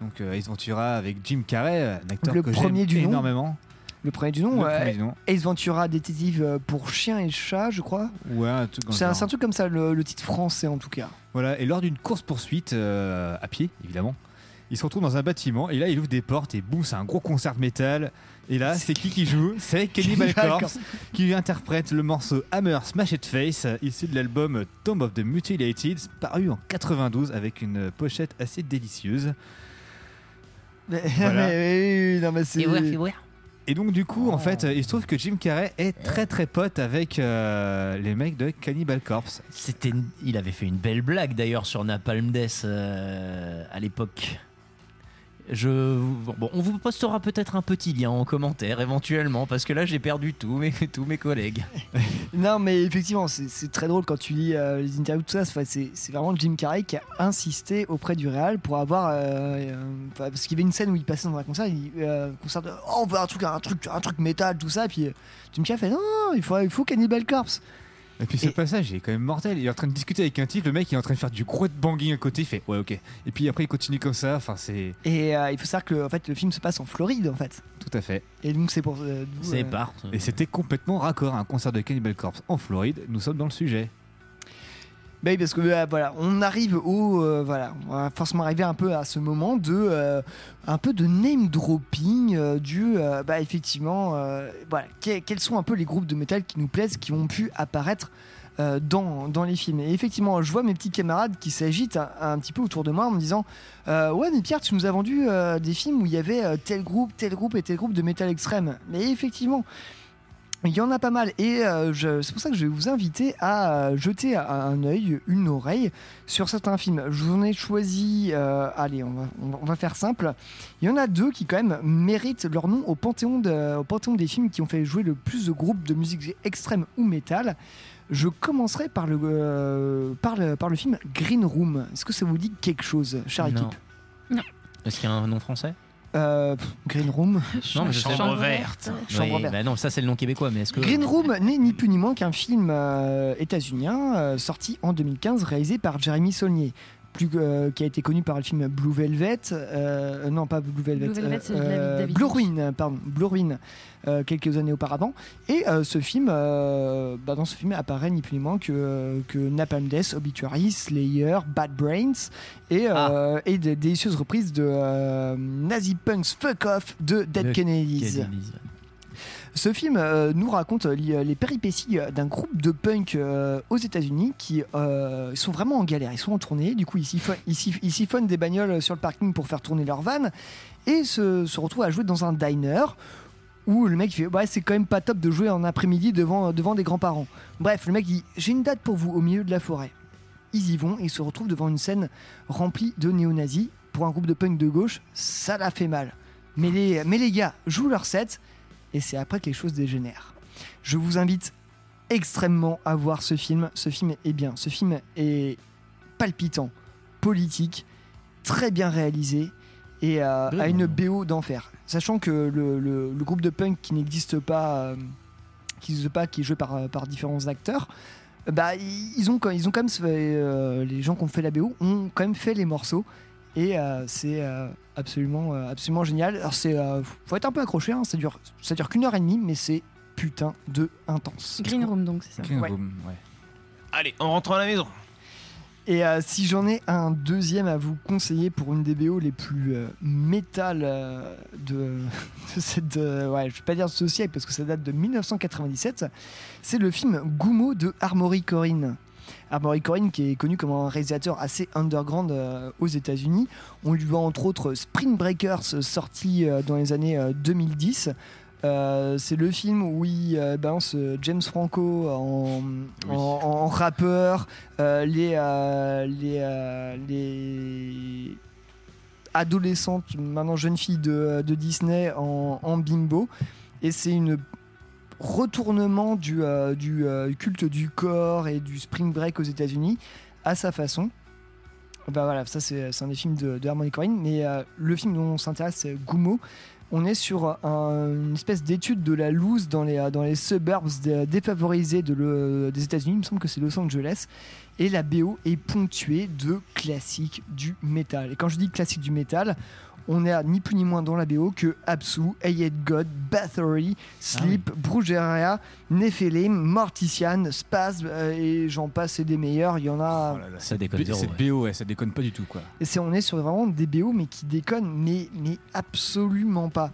Donc, euh, Ace Ventura avec Jim Carrey, euh, un acteur Le que premier du nom. énormément. le premier du nom, Le ouais. premier du nom. Ace Ventura détective pour chien et chat je crois Ouais, un truc c'est un, truc comme ça le, le titre français en tout cas Voilà, et lors d'une course-poursuite, euh, à pied, évidemment, il se retrouve dans un bâtiment, et là, il ouvre des portes, et boum, c'est un gros concert de métal. Et là, c'est qui qui joue C'est Cannibal Corpse, qui interprète le morceau Hammer Smashed Face, issu de l'album Tomb of the Mutilated, paru en 92, avec une pochette assez délicieuse. Mais- Voilà. mais oui, non, mais c'est- Et donc du coup, en Oh. fait, il se trouve que Jim Carrey est très très pote avec euh, les mecs de Cannibal Corpse. C'était, il avait fait une belle blague d'ailleurs sur Napalm Death euh, à l'époque. Je, bon, on vous postera peut-être un petit lien en commentaire éventuellement parce que là j'ai perdu tous mes, tous mes collègues. Non, mais effectivement, c'est très drôle quand tu lis euh, les interviews, tout ça. C'est vraiment Jim Carrey qui a insisté auprès du Real pour avoir. euh, euh, parce qu'il y avait une scène où il passait dans un concert, il, euh, concert de Oh, on veut un truc, un truc, un truc métal, tout ça. Puis euh, Jim Carrey fait non, il faut, il faut Cannibal Corpse. Et puis ce passage il est quand même mortel. Il est en train de discuter avec un type, le mec il est en train de faire du gros banging à côté, il fait ouais ok. Et puis après il continue comme ça, enfin c'est Et euh, il faut savoir que en fait, le film se passe en Floride, en fait. tout à fait. Et donc, c'est pour. euh, C'est euh, part. Et c'était complètement raccord, un concert de Cannibal Corpse en Floride, nous sommes dans le sujet. Bah oui, parce que euh, voilà, on arrive au euh, voilà, on va forcément arriver un peu à ce moment de euh, un peu de name dropping du bah effectivement voilà, que- quels sont un peu les groupes de métal qui nous plaisent qui ont pu apparaître dans, dans les films. Et effectivement, je vois mes petits camarades qui s'agitent un, petit peu autour de moi en me disant Ouais, mais Pierre, tu nous as vendu des films où il y avait tel groupe, tel groupe et tel groupe de métal extrême. Mais effectivement, il y en a pas mal et euh, je- c'est pour ça que je vais vous inviter à euh, jeter un, œil, une oreille sur certains films. Je vous en ai choisi, euh, allez, on va, on faire simple. Il y en a deux qui quand même méritent leur nom au panthéon, de- au panthéon des films qui ont fait jouer le plus de groupes de musique extrême ou métal. Je commencerai par le, euh, par le, par le film Green Room. Est-ce que ça vous dit quelque chose, chère Non. équipe? Est-ce qu'il y a un nom français? Euh, Green Room. Non, mais je sais- Chambre verte. Chambre Oui, verte. bah non, ça c'est le nom québécois, mais est-ce que. Green Room n'est ni plus ni moins qu'un film euh, états-unien euh, sorti en 2015 réalisé par Jeremy Saulnier. Plus, euh, qui a été connu par le film Blue Velvet, euh, non pas Blue Velvet, Blue Velvet, euh, David- David Blue Lynch. Ruin, pardon, Blue Ruin, euh, quelques années auparavant. Et euh, ce film, euh, bah, dans ce film apparaît ni plus ni moins que, que Napalm Death, Obituary, Slayer, Bad Brains et, euh, et des délicieuses reprises de euh, Nazi Punks Fuck Off de Dead De Kennedys. Kennedys, Ce film euh, nous raconte euh, les péripéties euh, d'un groupe de punk euh, aux États-Unis qui euh, sont vraiment en galère. Ils sont en tournée, du coup, ils siphonnent, ils siphonnent- des bagnoles sur le parking pour faire tourner leur van et se, retrouvent à jouer dans un diner où le mec fait c'est quand même pas top de jouer en après-midi devant, devant des grands-parents. Bref, le mec dit J'ai une date pour vous au milieu de la forêt. Ils y vont et se retrouvent devant une scène remplie de néo-nazis. Pour un groupe de punk de gauche, ça l'a fait mal. Mais les, mais les gars jouent leur set et c'est après que les choses dégénèrent. Je vous invite extrêmement à voir ce film. Ce film est bien. Ce film est palpitant, politique, très bien réalisé et euh, a une BO d'enfer. Sachant que le, le- le groupe de punk qui n'existe pas, euh, qui n'existe pas, qui est joué par, euh, par différents acteurs, bah, ils ont, quand- ils ont quand même fait, euh, les gens qui ont fait la BO ont quand même fait les morceaux et c'est absolument, euh, absolument génial. Alors c'est, euh, faut être un peu accroché, hein, ça dure, ça dure qu'une heure et demie, mais c'est putain de intense. Green Room, donc, c'est ça. Green Ouais. Room, ouais. Allez, on rentre à la maison. Et euh, si j'en ai un deuxième à vous conseiller pour une des BO les plus euh, métal euh, de, de cette. euh, ouais, je vais pas dire de ce siècle parce que ça date de 1997, c'est le film Gumo de Armory Corinne. Armory Corinne qui est connu comme un réalisateur assez underground euh, aux États-Unis. On lui voit entre autres Spring Breakers sorti euh, dans les années euh, 2010. Euh, c'est le film où il euh, balance euh, James Franco en, en, en rappeur, les, les, les adolescentes, maintenant jeunes filles de, de Disney en, en bimbo. Et c'est une retournement du, euh, euh, culte du corps et du spring break aux États-Unis à sa façon. Bah voilà, ça c'est un des films de, de Harmony Korine, mais euh, le film dont on s'intéresse, c'est Gumo. On est sur un- une espèce d'étude de la loose dans les, suburbs dé- défavorisés des États-Unis. Il me semble que c'est Los Angeles. Et la BO est ponctuée de classiques du métal. Et quand je dis classique du métal, on est à ni plus ni moins dans la BO que Absu, Ayed God, Bathory, Sleep, Brugeria, Nephilim, Mortician, Spasm, euh, et j'en passe, des meilleurs. Il y en a. Ça déconne zéro, Cette BO, ouais, ça déconne pas du tout, quoi. Et c'est, on est sur vraiment des BO, mais qui déconnent, mais, mais absolument pas.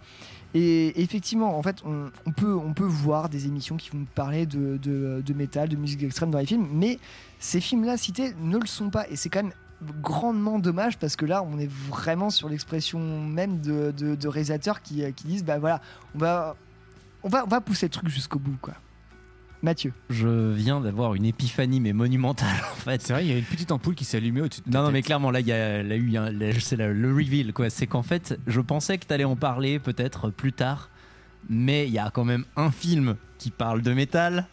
Et effectivement, en fait, on, on peut, on peut voir des émissions qui vont parler de, de, de métal, de musique extrême dans les films, mais ces films-là cités ne le sont pas. Et c'est quand même grandement dommage parce que là, on est vraiment sur l'expression même de, de, de réalisateurs qui, qui disent bah voilà, on va, on va, on va pousser le truc jusqu'au bout, quoi. Mathieu. Je viens d'avoir une épiphanie, mais monumentale en fait. C'est vrai, il y a une petite ampoule qui s'est allumée au-dessus de Non, non, mais clairement, là, il y a, là, eu un- c'est la- le reveal, quoi. C'est qu'en fait, je pensais que tu allais en parler peut-être plus tard, mais il y a quand même un film qui parle de métal,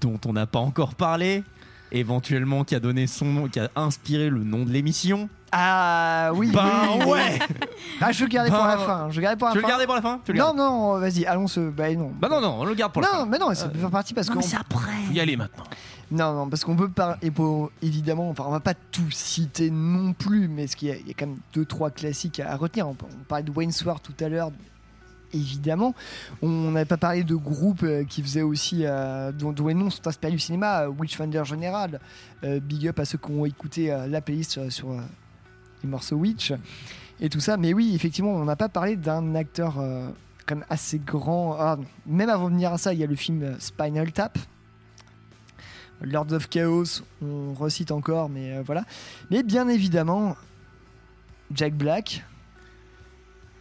dont on n'a pas encore parlé, éventuellement qui a donné son nom, qui a inspiré le nom de l'émission. Ah oui. Ben oui, oui. ouais. Ah, je vais le garder pour la Ben, fin. Je vais le garder pour la tu veux fin. le garder pour la fin Tu le Non, non, vas-y, allons se. Bah non. Bah non, non, on le garde pour la non, fin. mais non, ça peut faire partie parce non, qu'on. mais c'est après. Faut y aller maintenant. Non, non, parce qu'on peut pas. Et pour, évidemment, enfin, on va pas tout citer non plus, mais ce qu'il y, y a quand même deux, trois classiques à, à retenir. On, on parlait de Wayne Sword tout à l'heure. Évidemment, on n'avait pas parlé de groupes euh, qui faisaient aussi, euh, dont, les noms sont inspirés du cinéma, euh, Witchfinder General, euh, big up à ceux qui ont écouté la playlist sur, les morceaux Witch et tout ça. Mais oui, effectivement, on n'a pas parlé d'un acteur quand assez grand. Ah, même avant de venir à ça, il y a le film Spinal Tap. Lord of Chaos, on recite encore, mais voilà. Mais bien évidemment, Jack Black.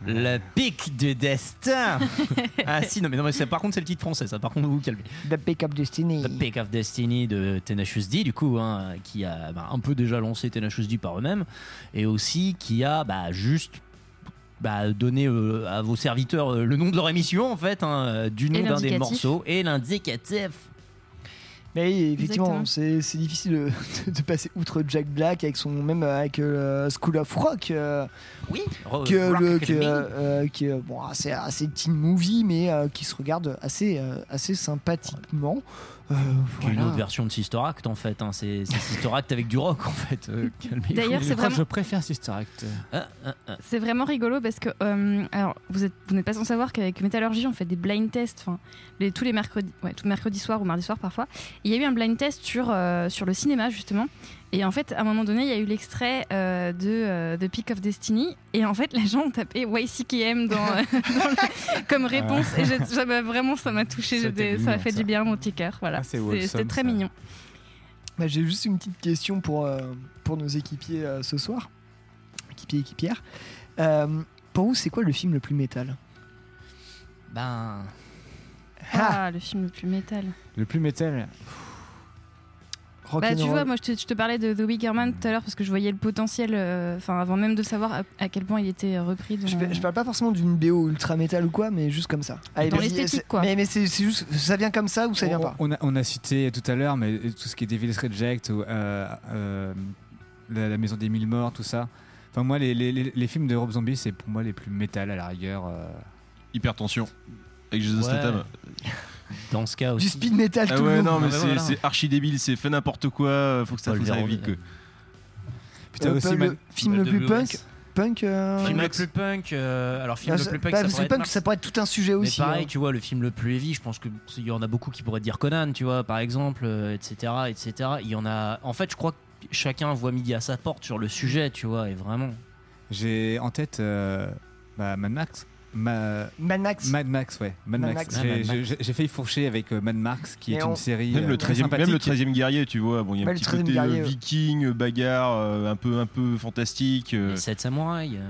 Le pic du destin Ah si, non mais, non, mais par contre c'est le titre français, ça par contre vous vous calmez. The Pick of Destiny. The Pick of Destiny de Tenacious D, du coup, hein, qui a bah, un peu déjà lancé Tenacious D par eux-mêmes, et aussi qui a bah, juste bah, donné euh, à vos serviteurs euh, le nom de leur émission, en fait, hein, du nom d'un des morceaux, et l'indicatif. Mais oui, effectivement, c'est difficile de, de passer outre Jack Black avec son même avec euh, School of Rock. euh, Oui, que Rock le, que, euh, qui est bon, assez, assez teen movie, mais euh, qui se regarde assez, assez sympathiquement. Euh, une autre version de Sister Act en fait. hein. C'est c'est Sister Act avec du rock en fait. Euh. D'ailleurs, Je c'est vraiment- je préfère Sister Act. Ah, ah, ah. C'est vraiment rigolo parce que, euh, alors, vous êtes, vous n'êtes pas sans savoir qu'avec Métallurgie, on fait des blind tests, enfin, les, tous les mercredis, ouais, mercredi soir ou mardi soir parfois. Il y a eu un blind test sur, euh, sur le cinéma justement. Et en fait, à un moment donné, il y a eu l'extrait euh, de euh, The Peak of Destiny. Et en fait, les gens ont tapé YCKM dans, euh, dans le- comme réponse. Et vraiment, ça m'a touché. Ça, Ça m'a mignon, fait ça. du bien à mon petit cœur. Voilà. Ah, C'était très ça. mignon. Bah, J'ai juste une petite question pour, euh, pour nos équipiers euh, ce soir. Équipiers, équipières. Euh, pour vous, c'est quoi le film le plus métal? Ben. Ah, le film le plus métal. Le plus métal. Bah, tu vois, moi je te, je te parlais de The Wicker Man tout à l'heure parce que je voyais le potentiel, euh, enfin avant même de savoir à, à quel point il était repris. Dans... Je, je parle pas forcément d'une BO ultra métal ou quoi, mais juste comme ça. Dans vas-y, l'esthétique, quoi. Mais, mais c'est juste, ça vient comme ça ou ça vient pas on a, on a cité tout à l'heure, mais tout ce qui est Devil's Reject ou euh, euh, la, la Maison des Mille Morts, tout ça. Enfin, moi, les, les- les- les films de Rob Zombie, c'est pour moi les plus métal à la rigueur. euh. Hypertension. Avec Jason Ouais. Statham. Dans ce cas Du aussi. speed metal Ah tout le ouais, non, mais Ah c'est voilà. c'est archi débile, c'est fait n'importe quoi, faut que ça Paul faut que ça aille Verhoeven. vite. quoi. Putain, Euh, aussi, le film le plus punk, punk. euh, Film le Max. plus punk. euh, alors film le plus punk, bah, ça parce que pourrait être punk, Mars. ça pourrait être tout un sujet Mais aussi. pareil, hein. tu vois, le film le plus heavy, je pense qu'il y en a beaucoup qui pourraient dire Conan, tu vois, par exemple, euh, etc., etc. Il y en a. En fait, je crois que chacun voit midi à sa porte sur le sujet, tu vois, et vraiment. J'ai en tête euh, bah, Mad Max. Ma- Mad Max. Mad Max, ouais. Mad, Mad Max. Max. J'ai- failli fourcher avec euh, Mad Max, qui est on- une série. Même euh, le très 13e même le sympathique. 13e guerrier, tu vois, bon, il y a un petit 13e côté guerrier, euh, ouais. viking, euh, bagarre, euh, un peu un peu fantastique. euh. Les 7 samouraïs. euh,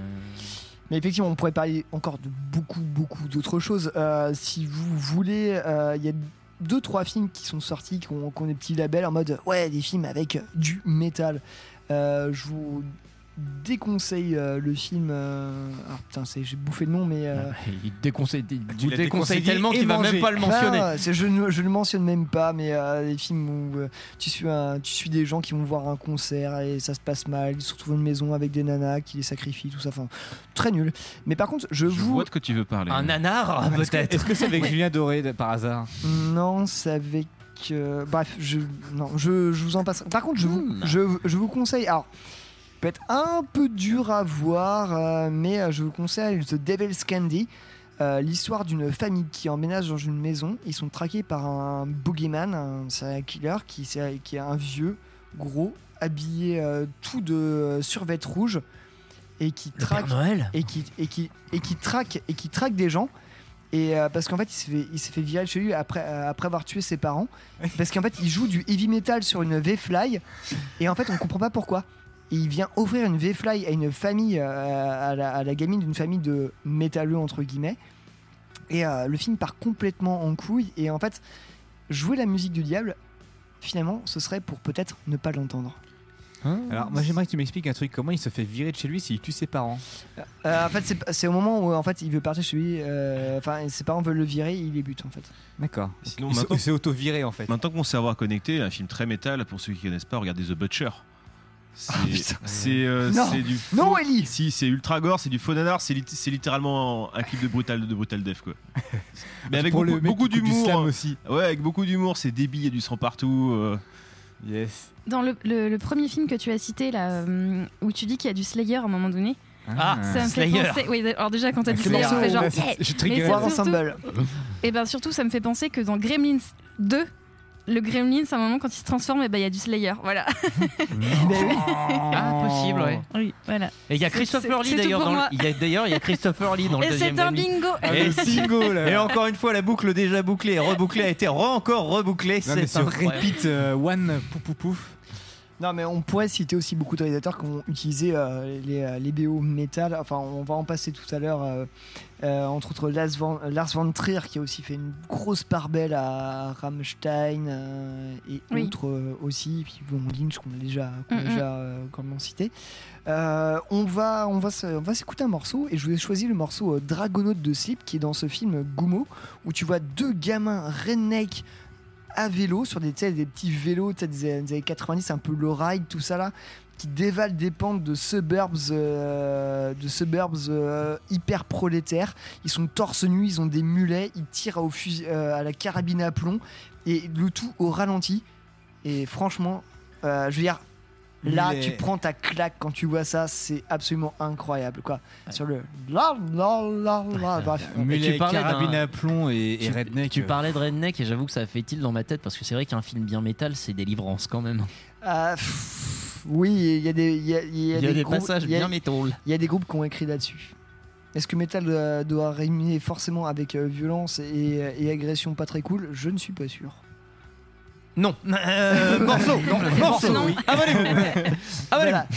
Mais effectivement, on pourrait parler encore de beaucoup, beaucoup d'autres choses. Euh, si vous voulez, euh, il y a deux, trois films qui sont sortis, qui ont, qui ont des petits labels en mode ouais, des films avec du métal. Euh, je vous déconseille euh, le film. euh, ah putain, c'est- j'ai bouffé le nom, mais. euh, Il déconseille, il vous l'as déconseille tellement qu'il va même pas le mentionner. bah, c'est- je, ne, je ne mentionne même pas, mais euh, les films où euh, tu, suis un- tu suis des gens qui vont voir un concert et ça se passe mal, ils se retrouvent à une maison avec des nanas qui les sacrifient, tout ça. Enfin, très nul. Mais par contre, je, Je vous. vois de quoi tu veux parler. Un nanar, que- peut-être. Est-ce que c'est avec Julien Doré par hasard? Non, c'est avec. euh, bref, je, non, je, je vous en passe. Par contre, je vous, Hmm. je, je vous conseille. Alors, peut être un peu dur à voir, euh, mais euh, je vous conseille The Devil's Candy. euh, L'histoire d'une famille qui emménage dans une maison. Ils sont traqués par un boogeyman, un serial killer, qui, est un vieux, gros, habillé euh, tout de euh, survêt rouge et qui Le traque Père Noël. et qui et qui et qui traque et qui traque des gens. Et euh, parce qu'en fait il s'est fait, il chez lui après euh, après avoir tué ses parents. Parce qu'en fait il joue du heavy metal sur une V-Fly. Et en fait on comprend pas pourquoi Et il vient offrir une V-Fly à une famille euh, à, la, à la gamine d'une famille de métalleux entre guillemets et euh, le film part complètement en couille et en fait jouer la musique du diable finalement ce serait pour peut-être ne pas l'entendre Alors, moi, j'aimerais que tu m'expliques un truc. Comment il se fait virer de chez lui s'il tue ses parents Euh, en fait, c'est- c'est au moment où en fait il veut partir chez lui. euh, Enfin, ses parents veulent le virer, il les bute en fait. D'accord. Sinon, s'est auto-viré en fait. Maintenant qu'on sait avoir connecté, un film très métal, pour ceux qui connaissent pas, regardez The Butcher. C'est c'est, euh, Non. c'est du faux- Non, Ellie Si, c'est ultra gore, c'est du faux nanar, c'est lit- c'est littéralement un clip de Brutal, de brutal Death quoi. Mais avec beaucoup, d'humour. slam aussi. Ouais, avec beaucoup d'humour, c'est débile, il y a du sang partout. euh. Yes. Dans le, le- le premier film que tu as cité, là, euh, où tu dis qu'il y a du Slayer à un moment donné, Ah, ça me fait Slayer. penser. Oui, alors déjà, quand tu as dit C'est Slayer, ça fait genre. eh, je surtout- ensemble. Et bien surtout, ça me fait penser que dans Gremlins 2, le Gremlins, à un moment, quand il se transforme, eh ben, il y a du Slayer. Voilà. Ah, possible, ouais. Oui, voilà. Et il y a C'est- Christopher c'est- Lee c'est d'ailleurs. dans le- il y a- D'ailleurs, il y a Christopher Lee dans le Et deuxième c'est un bingo. Et, bingo, là. et encore une fois, la boucle déjà bouclée et rebouclée a été re encore rebouclée. C'est ce incroyable. repeat euh, one pouf pouf pouf. Non, mais on pourrait citer aussi beaucoup de réalisateurs qui ont utilisé euh, les, euh, les BO métal. Enfin, on va en passer tout à l'heure. euh, entre autres, Lars Van, Lars Van Trier qui a aussi fait une grosse part belle à Rammstein euh, et Oui. autres aussi. Puis bon, Lynch qu'on a déjà, qu'on a déjà grandement cité. On va, on va, on va s'écouter un morceau et je vous ai choisi le morceau euh, Dragonaut de Slip qui est dans ce film Gumo où tu vois deux gamins redneck à vélo sur des, des petits vélos des, années 90, un peu low ride, tout ça là, qui dévalent des pentes de suburbs, euh, de suburbs euh, hyper prolétaires. Ils sont torse nu, ils ont des mulets, ils tirent au fusil, euh, à la carabine à plomb et le tout au ralenti. Et franchement, je veux dire, là, tu prends ta claque quand tu vois ça, c'est absolument incroyable quoi. Sur le la la la la, bref. Mulet, tu parlais carabine à plomb et, et Tu- redneck. Tu euh, parlais de Redneck et j'avoue que ça fait il dans ma tête parce que c'est vrai qu'un film bien métal, c'est délivrance quand même. Ah, pff, oui, il y a des, il y a, il y a Il y a des groupes- passages bien métal. Il y a des groupes qui ont écrit là-dessus. Est-ce que Metal doit, doit rimer forcément avec euh, violence et, et agression pas très cool? Je ne suis pas sûr. Non. Euh, morceau. Non, morceau. non. oui. Avalez-vous. Avalez-vous. Voilà.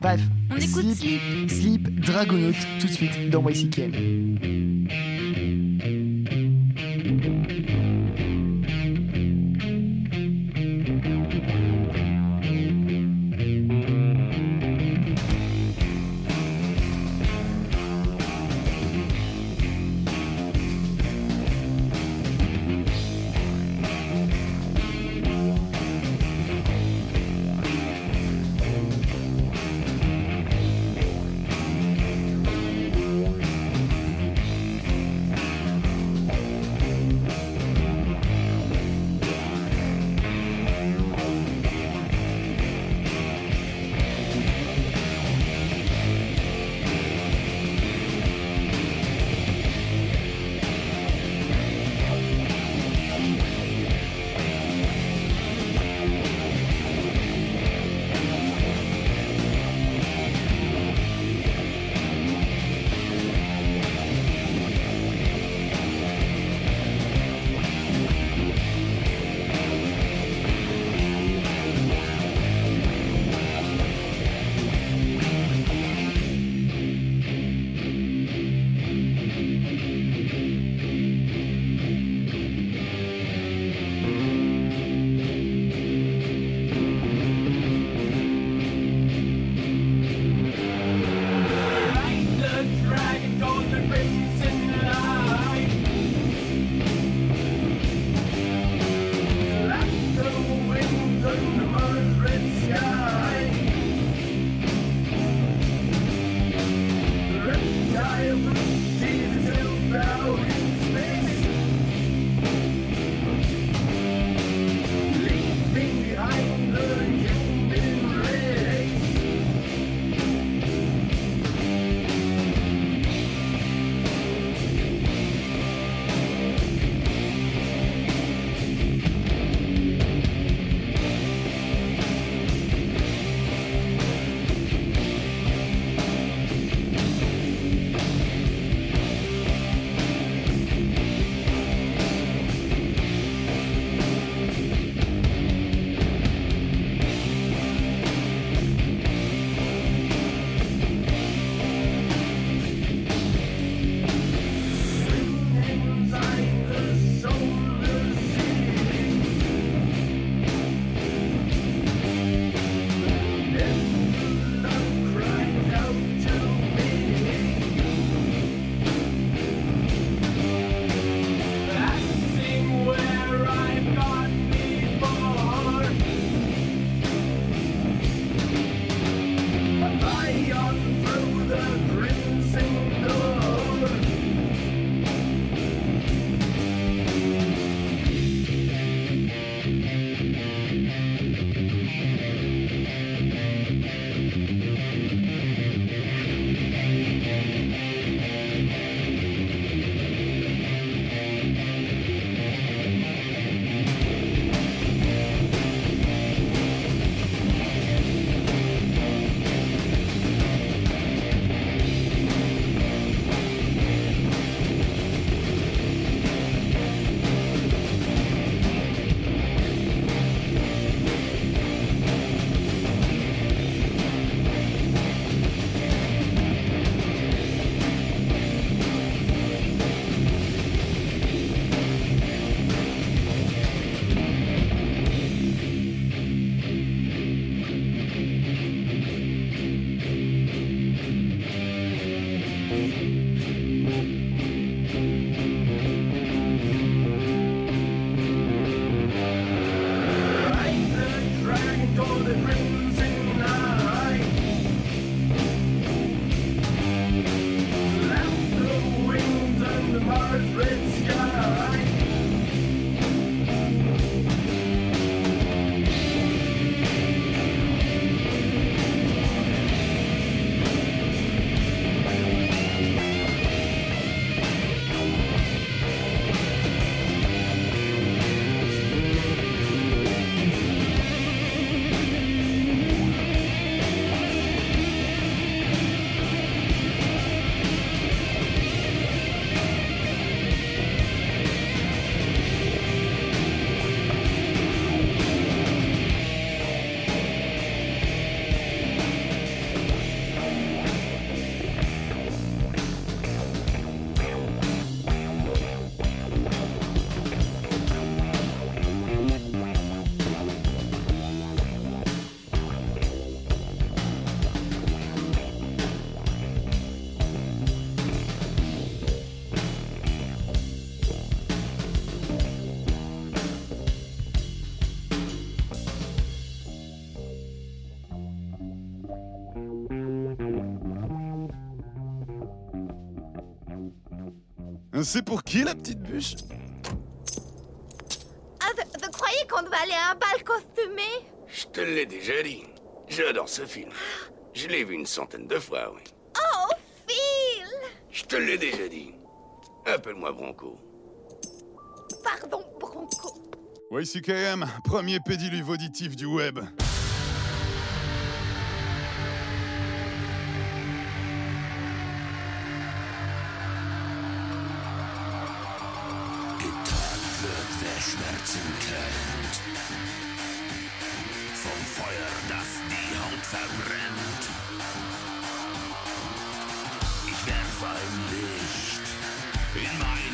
Bref. On écoute Sleep, Sleep Dragonaut tout de suite dans YCKM. C'est pour qui la petite bûche Ah, vous, croyez qu'on doit aller à un bal costumé? Je te l'ai déjà dit. J'adore ce film. Je l'ai vu une centaine de fois, oui. Oh, Phil Je te l'ai déjà dit. Appelle-moi Bronco. Pardon, Bronco. YCKM, premier pédiluve auditif du web. Verbrennt. Ich werf ein Licht in mein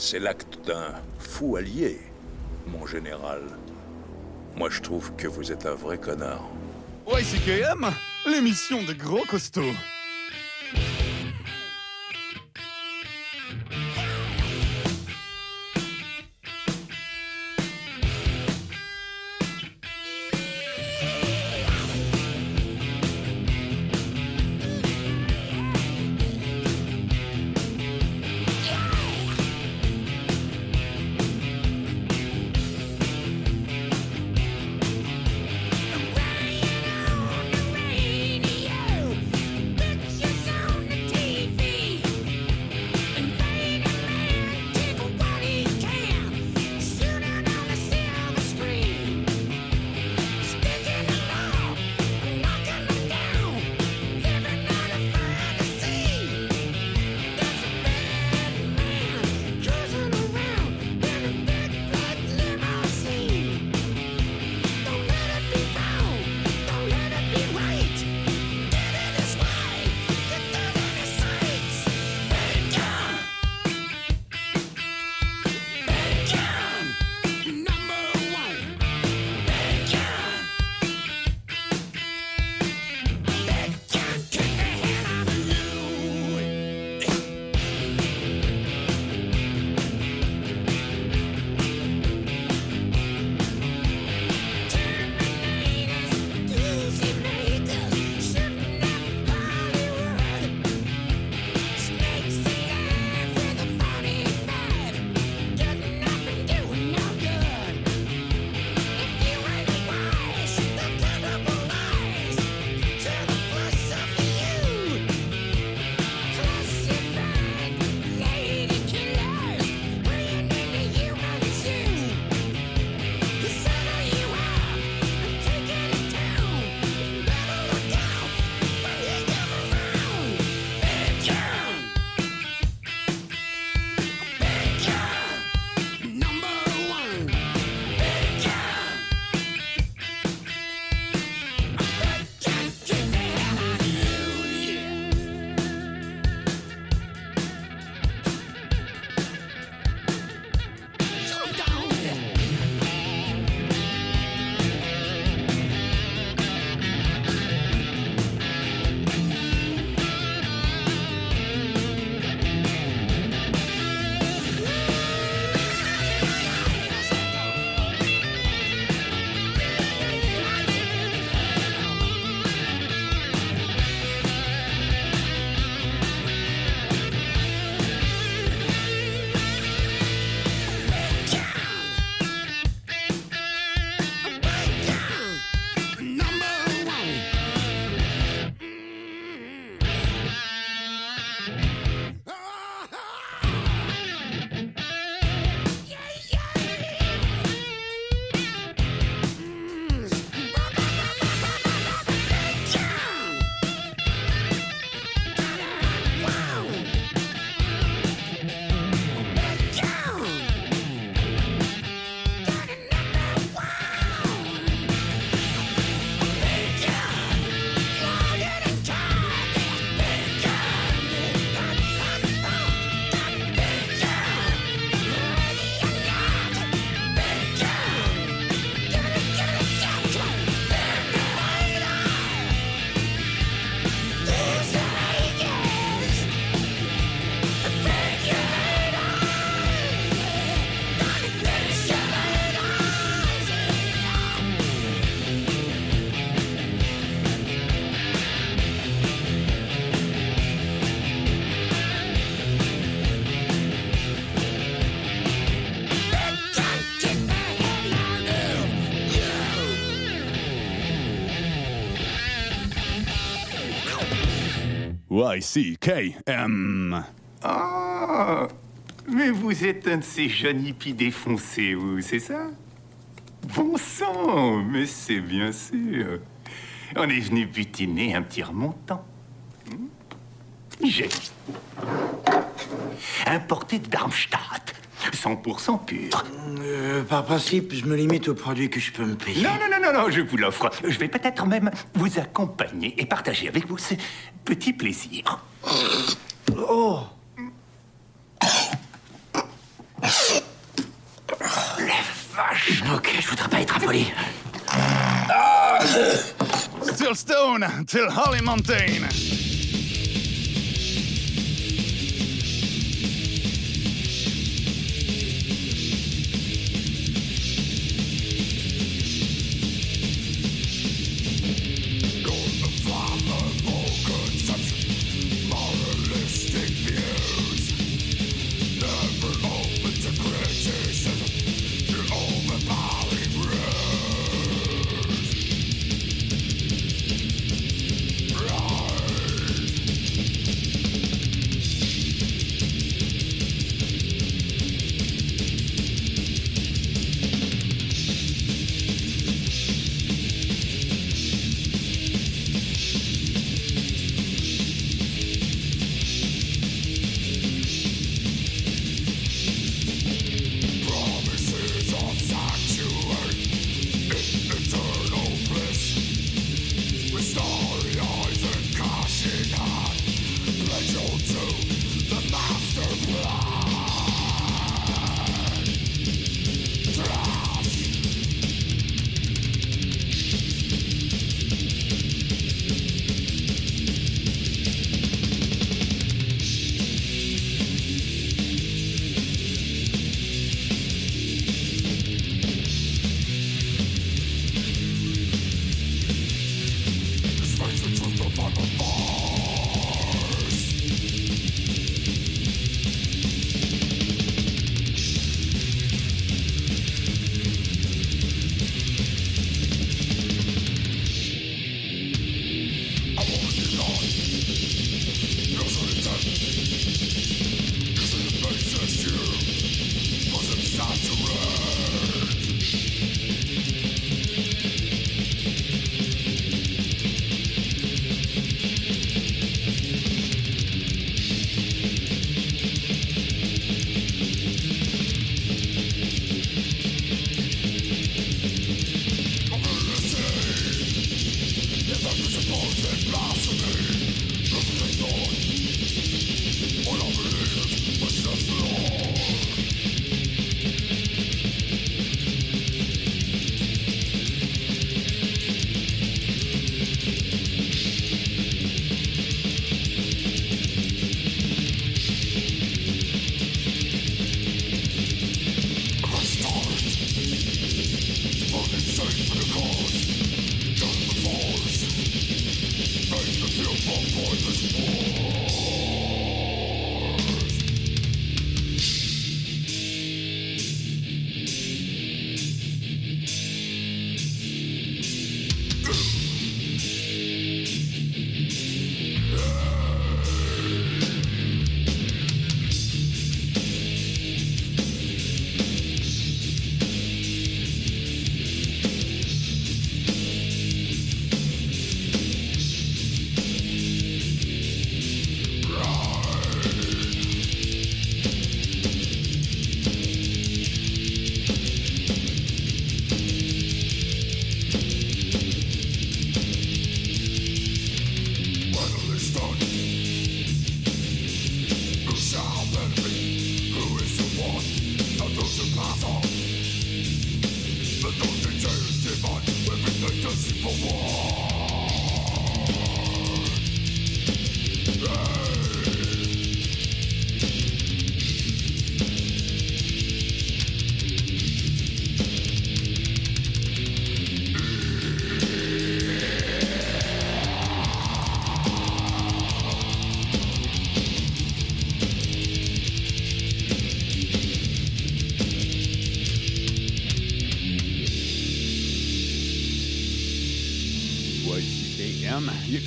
C'est l'acte d'un fou allié, mon général. Moi, je trouve que vous êtes un vrai connard. YCKM, l'émission des gros costauds. Ah, mais vous êtes un de ces jeunes hippies défoncés, vous, c'est ça? Bon sang, mais c'est bien sûr. On est venu butiner un petit remontant. Hmm? J'ai importé de Darmstadt, 100% pur. Par principe, je me limite aux produits que je peux me payer. Non, non, non, non, non, je vous l'offre. Je vais peut-être même vous accompagner et partager avec vous ce petit plaisir. Oh Vache. Ok, je voudrais pas être appoli. Still stone till Holly Mountain.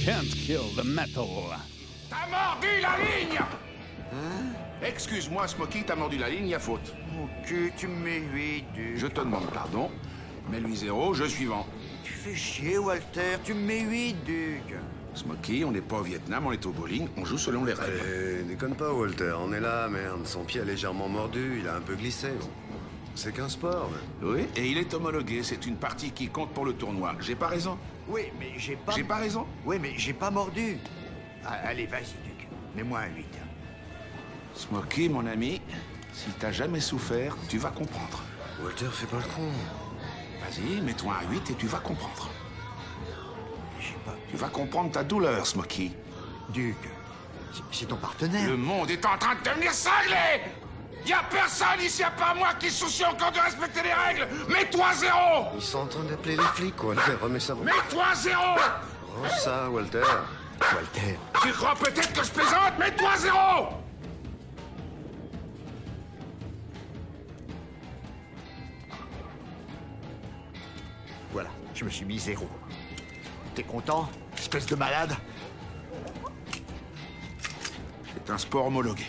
Can't kill the metal. T'as mordu la ligne Excuse-moi, Smokey, t'as mordu la ligne, y a faute. Ok, tu me mets 8, Duc. Je te demande pardon. Mets-lui zéro, je suivant. Tu fais chier, Walter, tu me mets 8, Duc. Smokey, on n'est pas au Vietnam, on est au bowling, on joue selon les règles. Eh, déconne pas, Walter, on est là, merde. Son pied a légèrement mordu, il a un peu glissé. C'est qu'un sport, mais... Oui, et il est homologué, c'est une partie qui compte pour le tournoi. J'ai pas raison Oui, mais j'ai pas... J'ai pas raison Oui, mais j'ai pas mordu. Ah, allez, vas-y, Duc. Mets-moi un 8. Smokey, mon ami, si t'as jamais souffert, tu vas comprendre. Walter, fais pas le con. Vas-y, mets-toi un 8 et tu vas comprendre. Tu vas comprendre ta douleur, Smokey. Duc, c'est ton partenaire. Le monde est en train de devenir cinglé Y a personne ici à part moi qui se soucie encore de respecter les règles Mets-toi zéro Ils sont en train d'appeler les flics, Walter. Remets ça. Mets-toi zéro Oh, ça, Walter. Walter. Tu crois peut-être que je plaisante? Mets-toi zéro Voilà, je me suis mis zéro. T'es content, espèce de malade? C'est un sport homologué.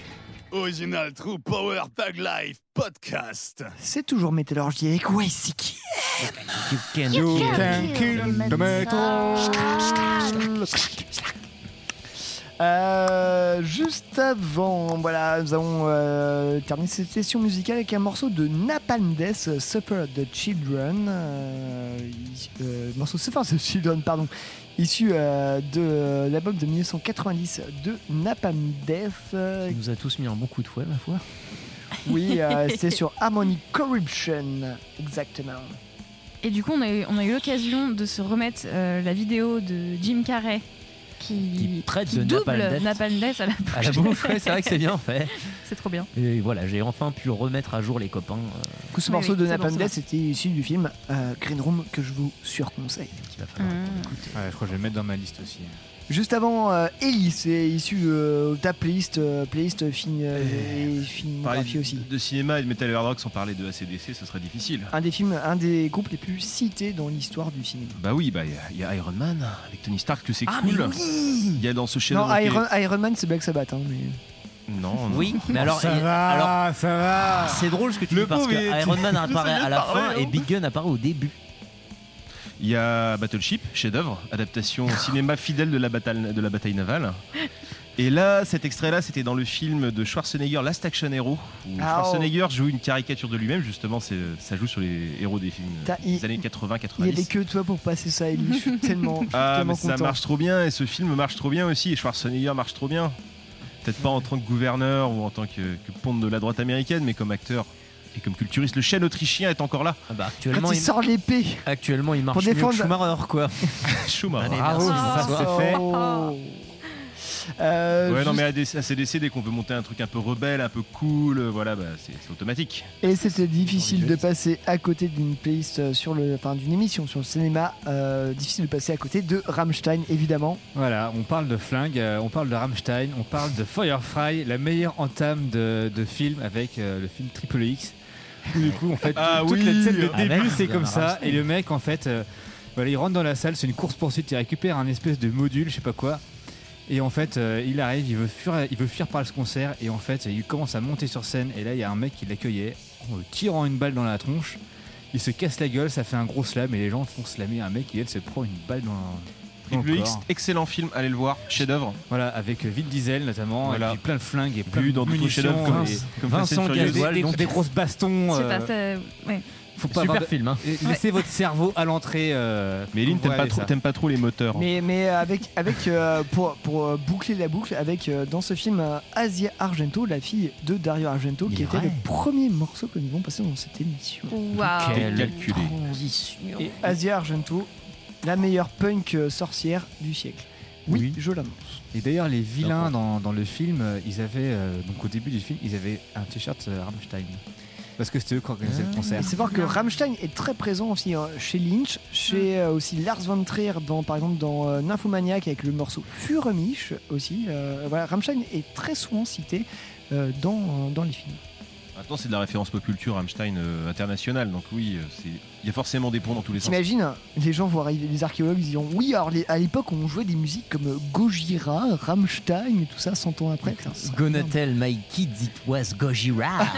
Original True Power Tag Life Podcast. C'est toujours métallurgie avec Waisiki. You can, You kill. can kill the metal. Euh, juste avant, voilà, nous avons euh, terminé cette session musicale avec un morceau de Napalm Death, Supper of the Children, euh, euh, morceau Supper of the Children, pardon, issu euh, de l'album de 1990 de Napalm Death. euh, Il nous a tous mis un bon coup de fouet, ma foi. oui, euh, c'était sur Harmony Corruption, exactement. Et du coup, on a eu, on a eu l'occasion de se remettre euh, la vidéo de Jim Carrey qui, traite qui de double Napalm Death. Napalm Death à la bouche. À la bouffe, ouais, c'est vrai que c'est bien fait. C'est trop bien. Et voilà, j'ai enfin pu remettre à jour les copains. euh, Du coup, ce Oui, morceau oui, de Napalm Death, c'est c'était issu du film euh, Green Room que je vous surconseille. va falloir Mmh. Ouais, je crois que je vais le mettre dans ma liste aussi. Juste avant, euh, Ellie, c'est issu de ta playlist, euh, playlist film, euh, et Parler filmographie aussi. de cinéma et de Metal Hard Rock sans parler de ACDC, ce serait difficile. Un des films, un des groupes les plus cités dans l'histoire du cinéma. Bah oui, bah il y a- il y, a Iron Man avec Tony Stark que c'est Ah, cool. mais oui Il y a dans ce chef Non, Iron, Iron Man, c'est Black Sabbath. Hein, mais... Non, non. Oui, mais alors, Ça il- va, alors, ça va. c'est drôle ce que tu Le dis parce que Iron Man apparaît à la parler, fin et. Big Gun apparaît au début. Il y a Battleship, chef-d'œuvre, adaptation au cinéma fidèle de la bataille, de la bataille navale. Et là, cet extrait-là, c'était dans le film de Schwarzenegger, Last Action Hero, où Ah, oh. Schwarzenegger joue une caricature de lui-même. Justement, ça joue sur les héros des films des il- années Il y 80-90. avait que toi pour passer ça, Ellie. Je suis tellement, je suis Ah, tellement mais ça content. marche trop bien et ce film marche trop bien aussi. Et Schwarzenegger marche trop bien. Peut-être pas en tant que gouverneur ou en tant que, que ponte de la droite américaine, mais comme acteur et comme culturiste. Le chêne autrichien est encore là. Ah bah, Quand actuellement, il il, sort l'épée. actuellement, il marche Pour mieux que défendre- Schumacher, quoi. Schumacher. Allez, Bravo, merci. ça c'est fait. Oh. Euh, Ouais, non, mais ACDC, dès qu'on veut monter un truc un peu rebelle, un peu cool, euh, voilà, bah, c'est c'est automatique. Et c'était difficile de passer à côté d'une playlist euh, sur le, enfin d'une émission sur le cinéma. euh, difficile de passer à côté de Rammstein, évidemment. Voilà, on parle de flingue, euh, on parle de Rammstein, on parle de Firefly, la meilleure entame de, de film avec euh, le film Triple X. Du coup, en fait, Ah toute oui, la scène de avec début, c'est comme ça. Rammstein. Et le mec, en fait, euh, voilà, il rentre dans la salle, c'est une course poursuite, il récupère un espèce de module, je sais pas quoi. Et en fait, euh, il arrive, il veut fuir, il veut fuir par ce concert, et en fait, il commence à monter sur scène, et là, il y a un mec qui l'accueillait en le tirant une balle dans la tronche. Il se casse la gueule, ça fait un gros slam, et les gens font slammer un mec qui elle se prend une balle dans, dans Triple le X, corps. excellent film, allez le voir, chef-d'œuvre. Voilà, avec euh, Vin Diesel notamment, Voilà. et puis plein de flingues et plein Vu de dans tous les munitions, chefs-d'œuvre comme, Vincent Furious. des, donc. des grosses bastons. Euh, pas ça. Ouais. faut pas Super de- film, hein. Laissez votre cerveau à l'entrée. euh, Mais Lynn, t'aimes pas, trop, ça. t'aimes pas trop les moteurs. hein. Mais, mais avec, avec euh, pour, pour euh, boucler la boucle, avec euh, dans ce film euh, Asia Argento, la fille de Dario Argento, Il qui était vrai. le premier morceau que nous avons passé dans cette émission. Waouh. Quelle calculé. transition. Et Asia Argento, la meilleure punk euh, sorcière du siècle. Oui, Oui. je l'annonce. Et d'ailleurs, les vilains dans, dans le film, euh, ils avaient, euh, donc au début du film, ils avaient un t-shirt euh, Rammstein. Parce que c'était eux qui organisaient le concert. Et c'est voir que Rammstein est très présent aussi hein, chez Lynch, chez euh, aussi Lars von Trier, dans, par exemple dans euh, Nymphomaniac avec le morceau Furemish aussi. Euh, voilà, Rammstein est très souvent cité euh, dans, dans les films. Maintenant, c'est de la référence pop culture Rammstein euh, internationale, donc oui, euh, c'est Il y a forcément des ponts dans tous les sens. T'imagines, les gens vont arriver, les archéologues ils diront oui, alors les- à l'époque on jouait des musiques comme Gojira, Rammstein et tout ça 100 ans après. Putain, Gonna tell my kids it was Gojira.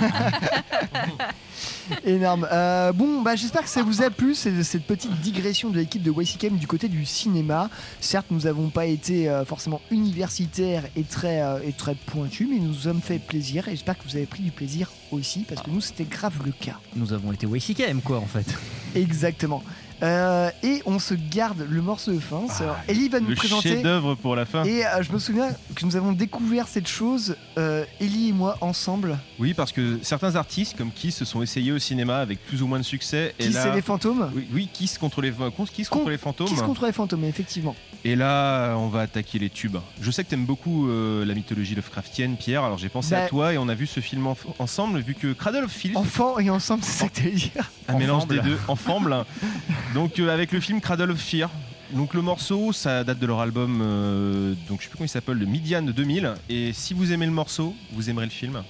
énorme. Euh, bon, bah j'espère que ça vous a plu cette petite digression de l'équipe de YCKM du côté du cinéma. Certes, nous n'avons pas été euh, forcément universitaires et très, euh, et très pointus, mais nous nous sommes fait plaisir et j'espère que vous avez pris du plaisir aussi parce que nous c'était grave le cas. Nous avons été YCKM quoi en fait. Exactement. Euh, et on se garde le morceau de fin. Alors, Ellie va nous Ah, Le présenter. chef-d'œuvre pour la fin. Et euh, je me souviens que nous avons découvert cette chose, euh, Ellie et moi ensemble. Oui, parce que certains artistes, comme Kiss, se sont essayés au cinéma avec plus ou moins de succès. et Kiss là... et les fantômes Oui, oui, Kiss contre les, Kiss contre les fantômes. Kiss contre les fantômes, effectivement. Et là, on va attaquer les tubes. Je sais que t'aimes beaucoup euh, la mythologie Lovecraftienne, Pierre. Alors j'ai pensé Bah- à toi et on a vu ce film en- ensemble, vu que Cradle of Filth. Enfant et ensemble, c'est ça que t'allais dire. Un mélange des deux, ensemble. Donc euh, avec le film Cradle of Fear. Donc le morceau, ça date de leur album, euh, donc je sais plus comment il s'appelle, le Midian 2000. Et si vous aimez le morceau, vous aimerez le film.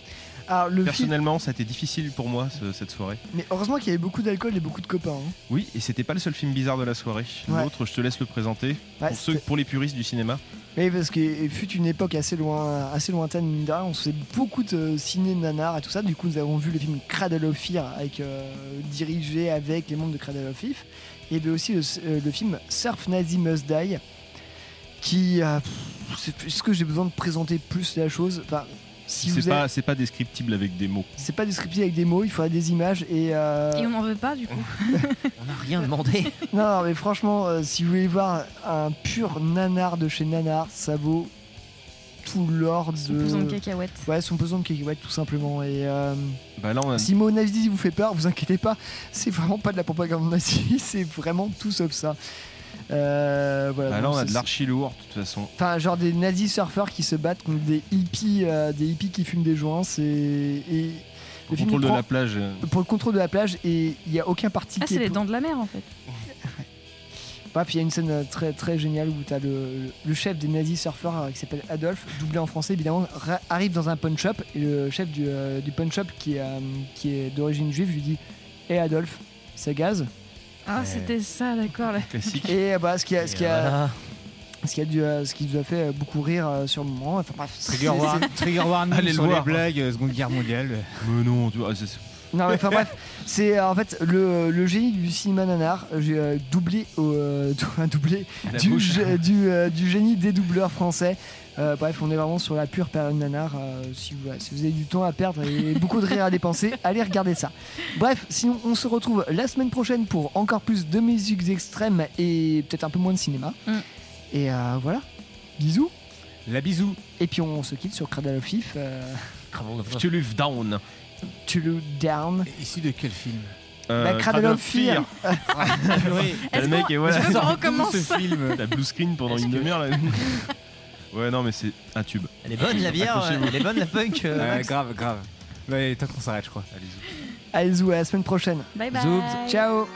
Alors, le film. Personnellement, ça a été difficile pour moi ce- cette soirée. Mais heureusement qu'il y avait beaucoup d'alcool et beaucoup de copains. hein. Oui, et c'était pas le seul film bizarre de la soirée. Ouais. L'autre, je te laisse le présenter. Ouais, pour, ceux, c'était- pour les puristes du cinéma. Oui, parce qu'il fut une époque assez, loin, assez lointaine, mine de rien. On se faisait beaucoup de ciné nanar et tout ça. Du coup, nous avons vu le film Cradle of Fear, avec, euh, dirigé avec les membres de Cradle of Filth. Et il y avait aussi le, euh, le film Surf Nazi Must Die, qui. euh, Est-ce que j'ai besoin de présenter plus la chose? Enfin, si c'est pas, c'est pas descriptible avec des mots. C'est pas descriptif avec des mots, il faudra des images et. euh, Et on n'en veut pas du coup. On n'a rien demandé. Non, non, mais franchement, euh, si vous voulez voir un pur nanar de chez Nanar, ça vaut tout l'or de. Son pesant de cacahuètes. Ouais, son pesant de cacahuètes, tout simplement. Et euh, Bah là, on a- si le mot nazi vous fait peur, vous inquiétez pas, c'est vraiment pas de la propagande nazie, c'est vraiment tout sauf ça. Euh, voilà, Bah là, on a de l'archi lourd, de toute façon. Enfin, genre des nazis surfeurs qui se battent contre des hippies, euh, des hippies qui fument des joints, c'est. Et Au le contrôle de prend- la plage. euh, Pour le contrôle de la plage, et il n'y a aucun parti Ah, c'est est les dents de la mer en fait. Bref, il y a une scène euh, très, très géniale où tu as le, le chef des nazis surfeurs euh, qui s'appelle Adolphe, doublé en français évidemment, arrive dans un punch up et le chef du, euh, du punch up qui est, euh, qui est d'origine juive lui dit Hé Adolphe, ça gaz Ah, Ouais. c'était ça, d'accord. là. Et bah, ce qui a, ce qui a, voilà. ce qui a, dû, ce qui nous a fait beaucoup rire sur le moment. Enfin bref, Trigger, c'est- war- c'est- trigger warning Allez le sur les blagues Seconde Guerre mondiale. Mais non, tu vois, c'est- Non mais enfin bref, c'est euh, en fait le, le génie du cinéma nanar, j'ai euh, doublé, au, euh, un doublé La du, bouche. gé- du, euh, du génie des doubleurs français. Euh, bref, on est vraiment sur la pure période nanar. euh, si, vous, si vous avez du temps à perdre et beaucoup de rire à dépenser, allez regarder ça. Bref, sinon on se retrouve la semaine prochaine pour encore plus de musiques extrêmes et peut-être un peu moins de cinéma. Mm. Et euh, voilà, bisous. La bisou. Et puis on se quitte sur Cradle of Filth, euh, Tu live down. To Look Down. Issu de quel film? Euh, Bah, Cradle of Fear. T'as le mec et voilà. Sort recommence ce film La blue screen pendant une demi-heure là. Ouais, non, mais c'est un tube. Elle est bonne la bière, Accrochez-vous. elle est bonne la punk. euh, grave, grave. Ouais, tant qu'on s'arrête, je crois. Allez-y. Allez, zou, à la semaine prochaine. Bye bye. Zoubs, ciao.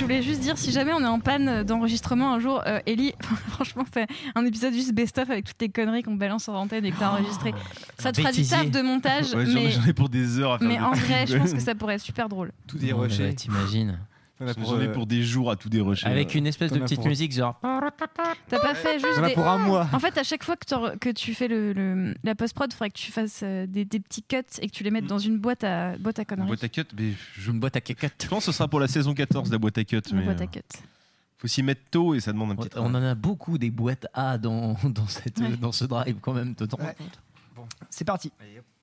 Je voulais juste dire, si jamais on est en panne d'enregistrement un jour, euh, Ellie, franchement, fais un épisode juste best-of avec toutes les conneries qu'on balance en antenne et que t'as enregistré. Ça te fera du taf de montage, Ouais, j'en- mais, J'en ai pour des heures à faire. mais en trucs. vrai, je pense que ça pourrait être super drôle. Tout Ouais, dérocher. T'imagines J'en ai pour des jours à tout dérocher. Avec une espèce de petite pour- musique genre. T'as pas fait juste des... pour un mois. En fait, à chaque fois que, tu fais le, le- la post-prod, il faudrait que tu fasses euh, des, des petits cuts et que tu les mettes dans une boîte à, boîte à Une conneries. boîte à cut, mais je, Une boîte à cacahuètes. je pense que ce sera pour la saison 14 la boîte à cut. Mais boîte euh, à cuts. faut s'y mettre tôt et ça demande un petit On en a beaucoup des boîtes A dans, dans, cette, Ouais. dans ce drive quand même. de temps en Ouais. temps. C'est parti.